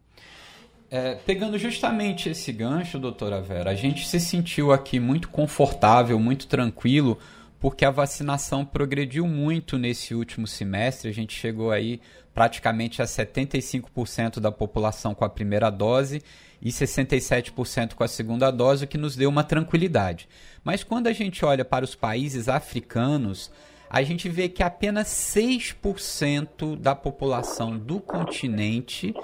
É, pegando justamente esse gancho, doutora Vera, a gente se sentiu aqui muito confortável, muito tranquilo porque a vacinação progrediu muito nesse último semestre. A gente chegou aí praticamente a 75% da população com a primeira dose e 67% com a segunda dose, o que nos deu uma tranquilidade. Mas quando a gente olha para os países africanos, a gente vê que apenas 6% da população do continente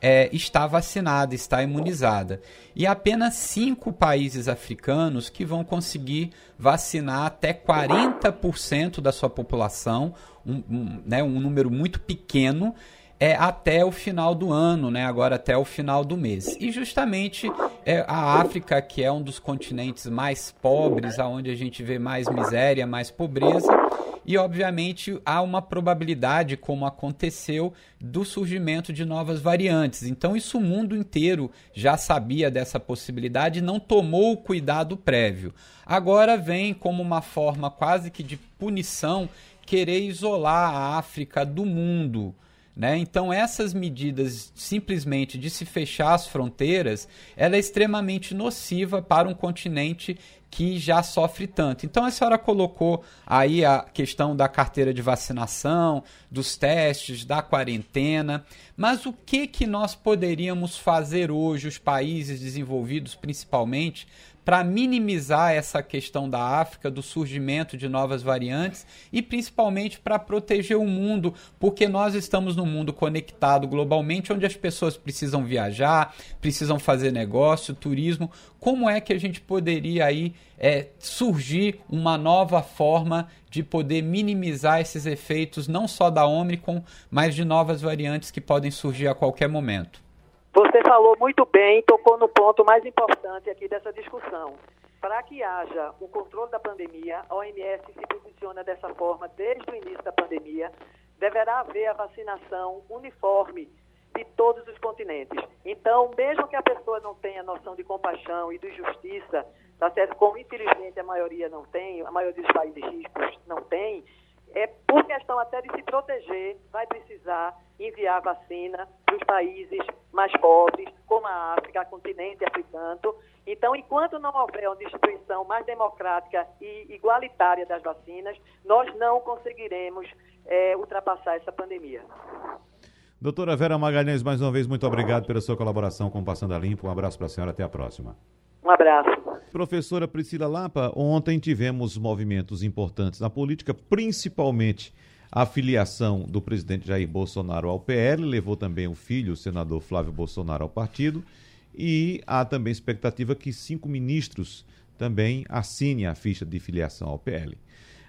é, está vacinada, está imunizada. E apenas cinco países africanos que vão conseguir vacinar até 40% da sua população, um, um, né, um número muito pequeno, é, até o final do ano, né? agora até o final do mês. E justamente é, a África, que é um dos continentes mais pobres, aonde a gente vê mais miséria, mais pobreza, e obviamente há uma probabilidade, como aconteceu, do surgimento de novas variantes. Então, isso o mundo inteiro já sabia dessa possibilidade e não tomou o cuidado prévio. Agora vem como uma forma quase que de punição querer isolar a África do mundo. Né? Então, essas medidas simplesmente de se fechar as fronteiras, ela é extremamente nociva para um continente que já sofre tanto. Então, a senhora colocou aí a questão da carteira de vacinação, dos testes, da quarentena, mas o que, que nós poderíamos fazer hoje, os países desenvolvidos principalmente, para minimizar essa questão da África, do surgimento de novas variantes e principalmente para proteger o mundo, porque nós estamos num mundo conectado globalmente, onde as pessoas precisam viajar, precisam fazer negócio, turismo. Como é que a gente poderia aí é, surgir uma nova forma de poder minimizar esses efeitos, não só da Omicron, mas de novas variantes que podem surgir a qualquer momento? Você falou muito bem, tocou no ponto mais importante aqui dessa discussão. Para que haja o controle da pandemia, a OMS se posiciona dessa forma desde o início da pandemia, deverá haver a vacinação uniforme de todos os continentes. Então, mesmo que a pessoa não tenha noção de compaixão e de justiça, tá certo? Como infelizmente a maioria não tem, a maioria dos países ricos não tem, é por questão até de se proteger, vai precisar enviar vacina para os países mais pobres, como a África, continente africano. Então, enquanto não houver uma distribuição mais democrática e igualitária das vacinas, nós não conseguiremos é, ultrapassar essa pandemia. Doutora Vera Magalhães, mais uma vez, muito obrigado pela sua colaboração com o Passando a Limpo. Um abraço para a senhora, até a próxima. Um abraço. Professora Priscila Lapa, ontem tivemos movimentos importantes na política, principalmente a filiação do presidente Jair Bolsonaro ao PL, levou também o filho, o senador Flávio Bolsonaro, ao partido, e há também expectativa que cinco ministros também assinem a ficha de filiação ao PL.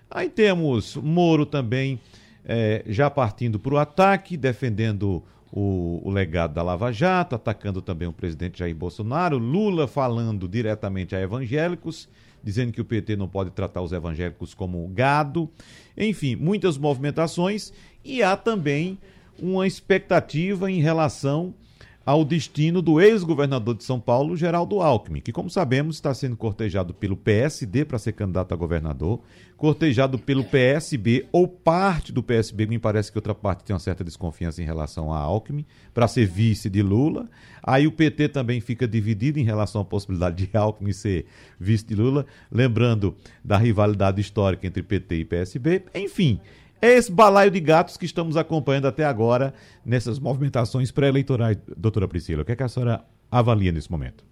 Aí temos Moro também é, já partindo para o ataque, defendendo o, o, legado da Lava Jato, atacando também o presidente Jair Bolsonaro, Lula falando diretamente a evangélicos dizendo que o PT não pode tratar os evangélicos como gado. Enfim, muitas movimentações e há também uma expectativa em relação ao destino do ex-governador de São Paulo, Geraldo Alckmin, que, como sabemos, está sendo cortejado pelo PSD para ser candidato a governador, cortejado pelo PSB ou parte do PSB, me parece que outra parte tem uma certa desconfiança em relação a Alckmin, para ser vice de Lula. Aí o PT também fica dividido em relação à possibilidade de Alckmin ser vice de Lula, lembrando da rivalidade histórica entre PT e PSB. Enfim, é esse balaio de gatos que estamos acompanhando até agora nessas movimentações pré-eleitorais. Doutora Priscila, o que, é que a senhora avalia nesse momento?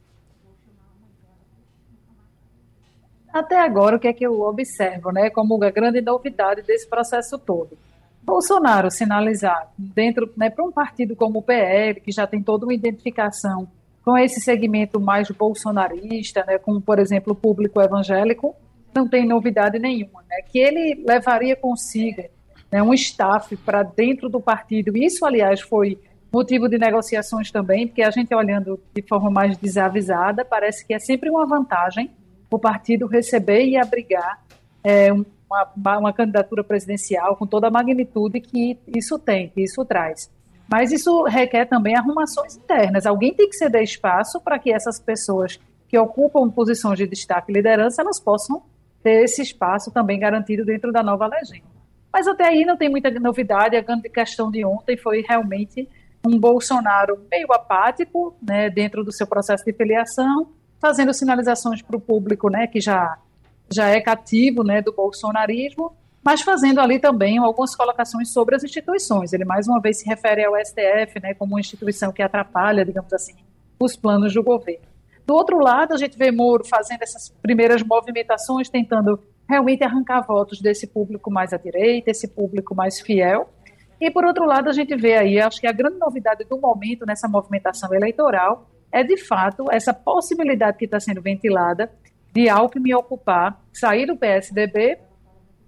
Até agora, o que é que eu observo, né, como a grande novidade desse processo todo? Bolsonaro sinalizar dentro, né, para um partido como o PL, que já tem toda uma identificação com esse segmento mais bolsonarista, né, como, por exemplo, o público evangélico, não tem novidade nenhuma, né, que ele levaria consigo né, um staff para dentro do partido. Isso, aliás, foi motivo de negociações também, porque a gente olhando de forma mais desavisada, parece que é sempre uma vantagem o partido receber e abrigar é, uma, uma, candidatura presidencial com toda a magnitude que isso tem, que isso traz. Mas isso requer também arrumações internas. Alguém tem que ceder espaço para que essas pessoas que ocupam posições de destaque e liderança, elas possam ter esse espaço também garantido dentro da nova legenda. Mas até aí não tem muita novidade. A grande questão de ontem foi realmente um Bolsonaro meio apático, né, dentro do seu processo de filiação, fazendo sinalizações para o público, né, que já já é cativo, né, do bolsonarismo, mas fazendo ali também algumas colocações sobre as instituições. Ele mais uma vez se refere ao STF, né, como uma instituição que atrapalha, digamos assim, os planos do governo. Do outro lado, a gente vê Moro fazendo essas primeiras movimentações, tentando realmente arrancar votos desse público mais à direita, esse público mais fiel. E, por outro lado, a gente vê aí, acho que a grande novidade do momento nessa movimentação eleitoral é, de fato, essa possibilidade que está sendo ventilada de Alckmin ocupar, sair do PSDB,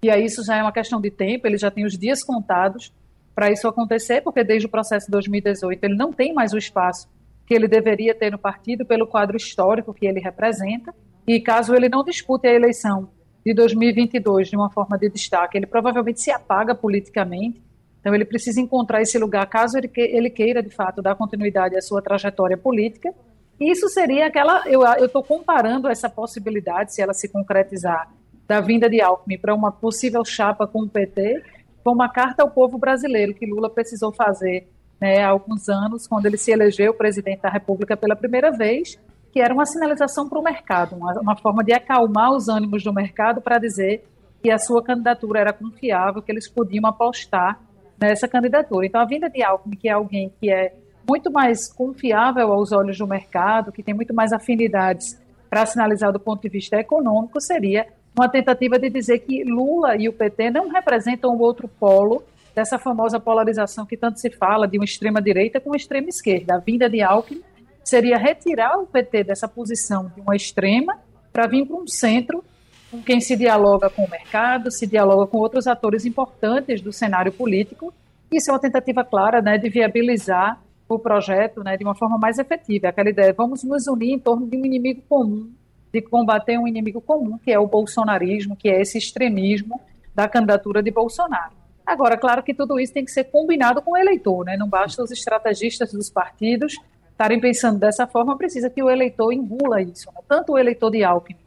e aí isso já é uma questão de tempo, ele já tem os dias contados para isso acontecer, porque desde o processo de 2018 ele não tem mais o espaço que ele deveria ter no partido pelo quadro histórico que ele representa, e caso ele não dispute a eleição de 2022 de uma forma de destaque, ele provavelmente se apaga politicamente. Então, ele precisa encontrar esse lugar caso ele, queira, de fato, dar continuidade à sua trajetória política. E isso seria aquela. Eu estou comparando essa possibilidade, se ela se concretizar, da vinda de Alckmin para uma possível chapa com o PT, com uma carta ao povo brasileiro que Lula precisou fazer né, há alguns anos, quando ele se elegeu presidente da República pela primeira vez, que era uma sinalização para o mercado, uma, uma forma de acalmar os ânimos do mercado para dizer que a sua candidatura era confiável, que eles podiam apostar nessa candidatura. Então, a vinda de Alckmin, que é alguém que é muito mais confiável aos olhos do mercado, que tem muito mais afinidades para sinalizar do ponto de vista econômico, seria uma tentativa de dizer que Lula e o PT não representam o outro polo dessa famosa polarização que tanto se fala de uma extrema direita com uma extrema esquerda. A vinda de Alckmin seria retirar o PT dessa posição de uma extrema para vir para um centro com quem se dialoga com o mercado, se dialoga com outros atores importantes do cenário político. Isso é uma tentativa clara né, de viabilizar o projeto né, de uma forma mais efetiva. Aquela ideia, vamos nos unir em torno de um inimigo comum, de combater um inimigo comum, que é o bolsonarismo, que é esse extremismo da candidatura de Bolsonaro. Agora, claro que tudo isso tem que ser combinado com o eleitor, né? não basta os estrategistas dos partidos estarem pensando dessa forma, precisa que o eleitor engula isso. Né? Tanto o eleitor de Alckmin,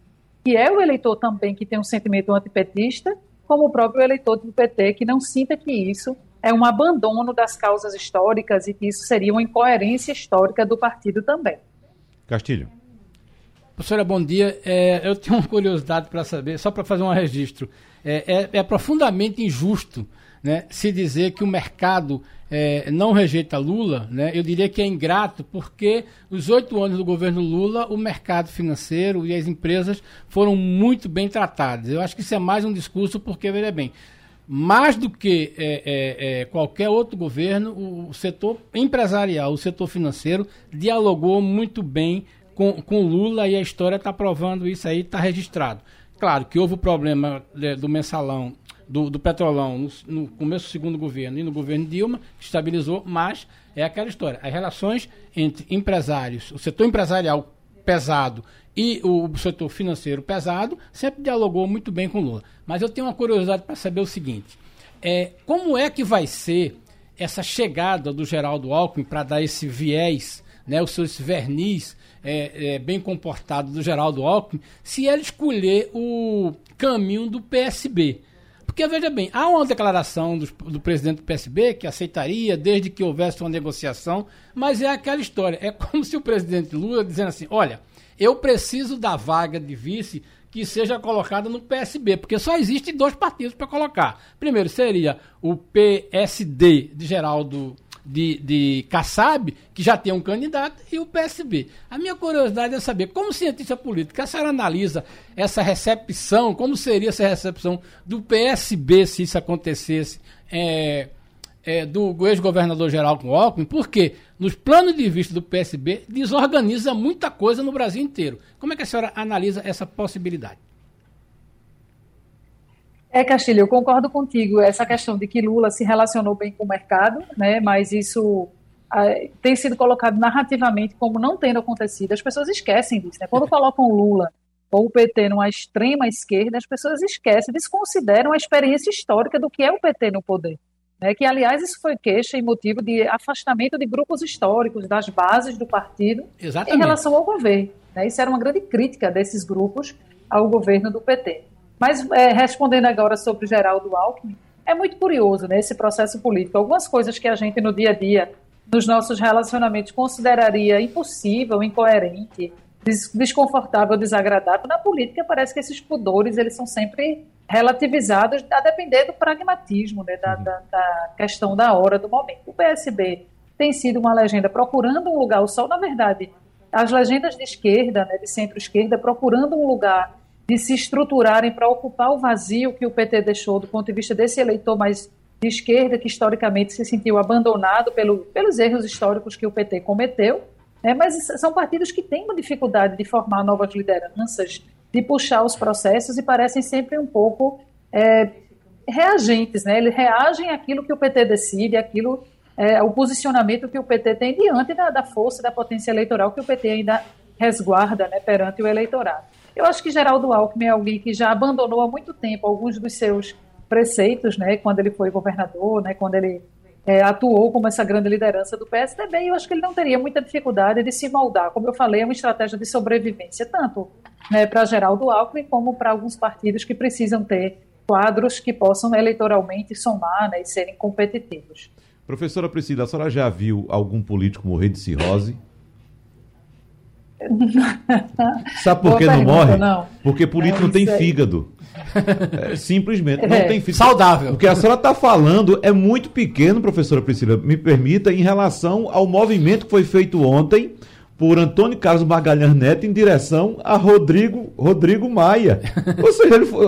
que é o eleitor também que tem um sentimento antipetista, como o próprio eleitor do PT, que não sinta que isso é um abandono das causas históricas e que isso seria uma incoerência histórica do partido também. Castilho. Professora, bom dia. É, eu tenho uma curiosidade para saber, só para fazer um registro. É, é, é profundamente injusto né, se dizer que o mercado é, não rejeita Lula, né, eu diria que é ingrato, porque os oito anos do governo Lula, o mercado financeiro e as empresas foram muito bem tratadas. Eu acho que isso é mais um discurso, porque, veja bem, mais do que é, é, é qualquer outro governo, o setor empresarial, o setor financeiro, dialogou muito bem com, com Lula e a história está provando isso aí, está registrado. Claro que houve o problema é, do mensalão do, do Petrolão no, no, começo do segundo governo e no governo Dilma, estabilizou, mas é aquela história. As relações entre empresários, o setor empresarial pesado e o setor financeiro pesado sempre dialogou muito bem com Lula. Mas eu tenho uma curiosidade para saber o seguinte: é, como é que vai ser essa chegada do Geraldo Alckmin para dar esse viés né, os seus verniz é, é, bem comportado do Geraldo Alckmin, se ele escolher o caminho do PSB. Porque, veja bem, há uma declaração do, do, presidente do PSB que aceitaria desde que houvesse uma negociação, mas é aquela história. É como se o presidente Lula dizendo assim: olha, eu preciso da vaga de vice que seja colocada no PSB, porque só existem dois partidos para colocar. Primeiro seria o PSD de Geraldo de, de Kassab, que já tem um candidato, e o PSB. A minha curiosidade é saber, como cientista política, a senhora analisa essa recepção, como seria essa recepção do PSB se isso acontecesse é, é, do ex-governador geral com Alckmin, porque nos planos de vista do PSB desorganiza muita coisa no Brasil inteiro. Como é que a senhora analisa essa possibilidade? É, Castilho, eu concordo contigo. Essa questão de que Lula se relacionou bem com o mercado, né, mas isso ah, tem sido colocado narrativamente como não tendo acontecido. As pessoas esquecem disso. Né? Quando colocam Lula ou o PT numa extrema esquerda, as pessoas esquecem, desconsideram a experiência histórica do que é o PT no poder. Né? Que, aliás, isso foi queixa e motivo de afastamento de grupos históricos, das bases do partido, Exatamente. em relação ao governo. Né? Isso era uma grande crítica desses grupos ao governo do PT. Mas é, respondendo agora sobre Geraldo Alckmin, é muito curioso né, esse processo político. Algumas coisas que a gente no dia a dia, nos nossos relacionamentos, consideraria impossível, incoerente, desconfortável, desagradável, na política parece que esses pudores eles são sempre relativizados a depender do pragmatismo, né, da, da, da questão da hora, do momento. O PSB tem sido uma legenda procurando um lugar, o sol, na verdade, as legendas de esquerda, né, de centro-esquerda, procurando um lugar de se estruturarem para ocupar o vazio que o PT deixou do ponto de vista desse eleitor mais de esquerda, que historicamente se sentiu abandonado pelo, pelos erros históricos que o PT cometeu. Né? Mas são partidos que têm uma dificuldade de formar novas lideranças, de puxar os processos e parecem sempre um pouco é, reagentes. Né? Eles reagem àquilo que o PT decide, àquilo, é, o posicionamento que o PT tem diante da, da força, da potência eleitoral que o PT ainda resguarda né, perante o eleitorado. Eu acho que Geraldo Alckmin é alguém que já abandonou há muito tempo alguns dos seus preceitos, né, quando ele foi governador, né, quando ele é, atuou como essa grande liderança do PSDB, e eu acho que ele não teria muita dificuldade de se moldar. Como eu falei, é uma estratégia de sobrevivência, tanto né, para Geraldo Alckmin como para alguns partidos que precisam ter quadros que possam eleitoralmente somar né, e serem competitivos. Professora Priscila, a senhora já viu algum político morrer de cirrose? Sabe por que não morre? Não. Porque político é não tem fígado. É, simplesmente não é, tem fígado. Saudável. O que a senhora está falando é muito pequeno, professora Priscila, me permita, em relação ao movimento que foi feito ontem por Antônio Carlos Magalhães Neto em direção a Rodrigo, Rodrigo Maia. Ou seja, ele foi,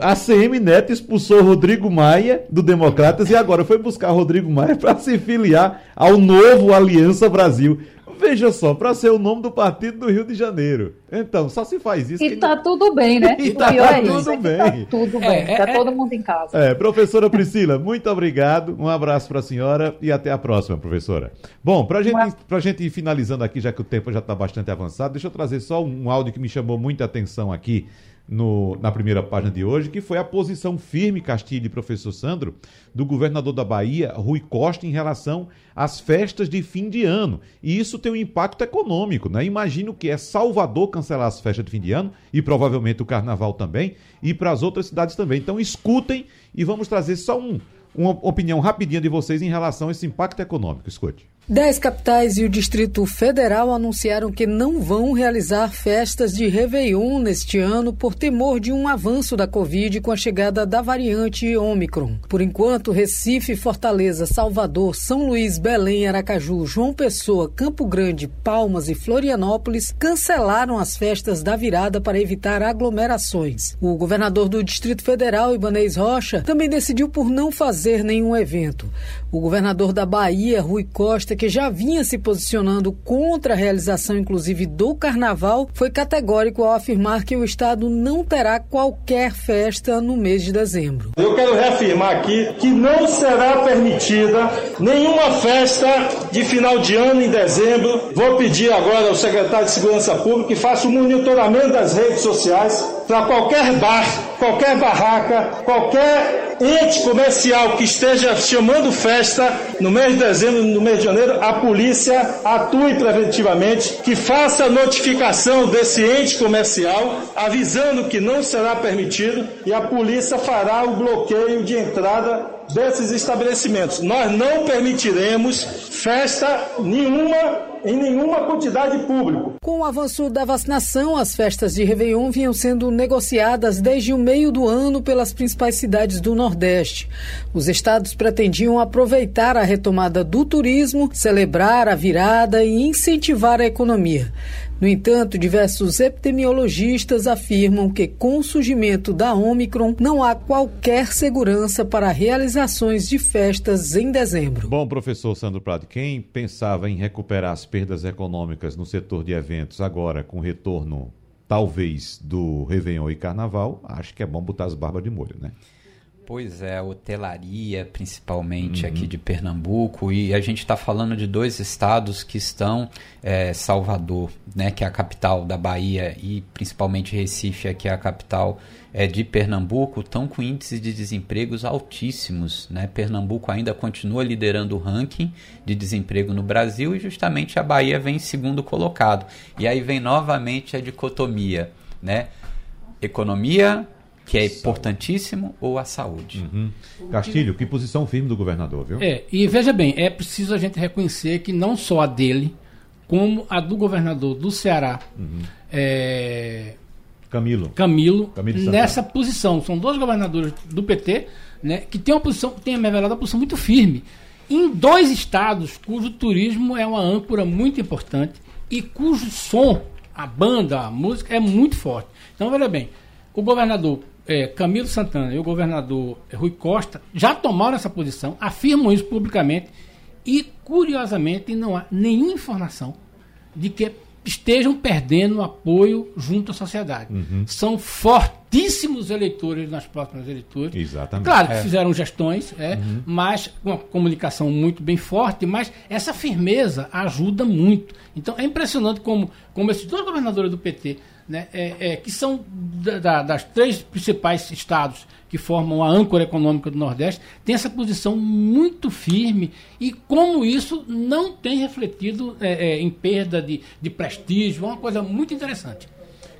a CM Neto expulsou Rodrigo Maia do Democratas e agora foi buscar Rodrigo Maia para se filiar ao novo Aliança Brasil. Veja só, para ser o nome do partido do Rio de Janeiro. Então, só se faz isso. E tá não... tudo bem, né? E tá, tá tudo bem. É tá tudo bem. É, tá é, todo mundo em casa. É, professora Priscila, muito obrigado. Um abraço para a senhora e até a próxima, professora. Bom, para gente, a gente ir finalizando aqui, já que o tempo já está bastante avançado, deixa eu trazer só um áudio que me chamou muita atenção aqui no, na primeira página de hoje, que foi a posição firme, Castilho e professor Sandro, do governador da Bahia, Rui Costa, em relação às festas de fim de ano. E isso tem um impacto econômico, né? Imagino que é Salvador cancelar as festas de fim de ano, e provavelmente o carnaval também, e para as outras cidades também. Então escutem e vamos trazer só um, uma opinião rapidinha de vocês em relação a esse impacto econômico. Escute. Dez capitais e o Distrito Federal anunciaram que não vão realizar festas de Réveillon neste ano por temor de um avanço da Covid com a chegada da variante Ômicron. Por enquanto, Recife, Fortaleza, Salvador, São Luís, Belém, Aracaju, João Pessoa, Campo Grande, Palmas e Florianópolis cancelaram as festas da virada para evitar aglomerações. O governador do Distrito Federal, Ibanez Rocha, também decidiu por não fazer nenhum evento. O governador da Bahia, Rui Costa, que já vinha se posicionando contra a realização, inclusive, do carnaval, foi categórico ao afirmar que o Estado não terá qualquer festa no mês de dezembro. Eu quero reafirmar aqui que não será permitida nenhuma festa de final de ano em dezembro. Vou pedir agora ao secretário de Segurança Pública que faça o monitoramento das redes sociais para qualquer bar, qualquer barraca, qualquer ente comercial que esteja chamando festa no mês de dezembro, no mês de janeiro, a polícia atue preventivamente, que faça a notificação desse ente comercial, avisando que não será permitido e a polícia fará o bloqueio de entrada desses estabelecimentos. Nós não permitiremos festa nenhuma em nenhuma quantidade pública. Com o avanço da vacinação, as festas de Réveillon vinham sendo negociadas desde o meio do ano pelas principais cidades do Nordeste. Os estados pretendiam aproveitar a retomada do turismo, celebrar a virada e incentivar a economia. No entanto, diversos epidemiologistas afirmam que, com o surgimento da Omicron, não há qualquer segurança para realizações de festas em dezembro. Bom, professor Sandro Prado, quem pensava em recuperar as perdas econômicas no setor de eventos agora, com retorno, talvez, do Réveillon e Carnaval, acho que é bom botar as barbas de molho, né? Pois é, hotelaria, principalmente uhum. aqui de Pernambuco, e a gente está falando de dois estados que estão, é, Salvador, né, que é a capital da Bahia, e principalmente Recife, que é a capital é, de Pernambuco, estão com índices de desempregos altíssimos. Né? Pernambuco ainda continua liderando o ranking de desemprego no Brasil, e justamente a Bahia vem em segundo colocado. E aí vem novamente a dicotomia, né? Economia que é importantíssimo, ou a saúde. Uhum. Castilho, que posição firme do governador, viu? É, e veja bem, é preciso a gente reconhecer que não só a dele, como a do governador do Ceará, uhum. é, Camilo, Camilo, Camilo nessa posição. São dois governadores do PT, né, que tem uma posição, tem revelado uma posição muito firme. Em dois estados cujo turismo é uma âncora muito importante e cujo som, a banda, a música é muito forte. Então, veja bem, o governador é, Camilo Santana e o governador Rui Costa já tomaram essa posição, afirmam isso publicamente e, curiosamente, não há nenhuma informação de que estejam perdendo apoio junto à sociedade. Uhum. São fortíssimos eleitores nas próximas eleituras. Exatamente. Claro que é. fizeram gestões, é, uhum. mas com uma comunicação muito bem forte, mas essa firmeza ajuda muito. Então é impressionante como, como esses dois governadores do PT né, é, é, que são da, da, das três principais estados que formam a âncora econômica do Nordeste, tem essa posição muito firme e como isso não tem refletido é, é, em perda de, de prestígio, é uma coisa muito interessante.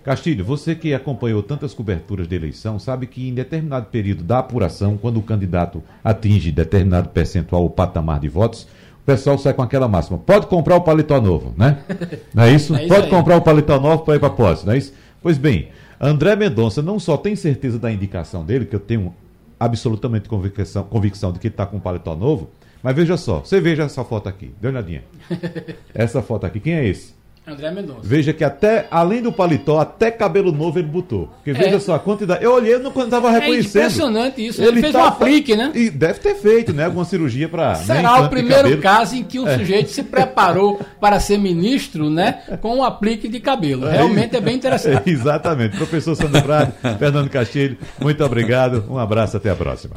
Castilho, você que acompanhou tantas coberturas de eleição, sabe que em determinado período da apuração, quando o candidato atinge determinado percentual ou patamar de votos, pessoal sai com aquela máxima. Pode comprar o paletó novo, né? Não é isso? É isso Pode aí. comprar o paletó novo para ir para posse, não é isso? Pois bem, André Mendonça não só tem certeza da indicação dele, que eu tenho absolutamente convicção, convicção de que ele está com o paletó novo, mas veja só, você veja essa foto aqui, dê uma olhadinha. Essa foto aqui, quem é esse? André Mendonça. Veja que até, além do paletó, até cabelo novo ele botou. Porque é. veja só a quantidade. Eu olhei não estava é reconhecendo. É impressionante isso. Ele, ele fez tá, um aplique, né? E deve ter feito, né? Alguma cirurgia para. Será né, o primeiro caso em que o é. sujeito se preparou para ser ministro, né? Com um aplique de cabelo. É Realmente é bem interessante. exatamente. Professor Sandro Prado, Fernando Castilho, muito obrigado. Um abraço, até a próxima.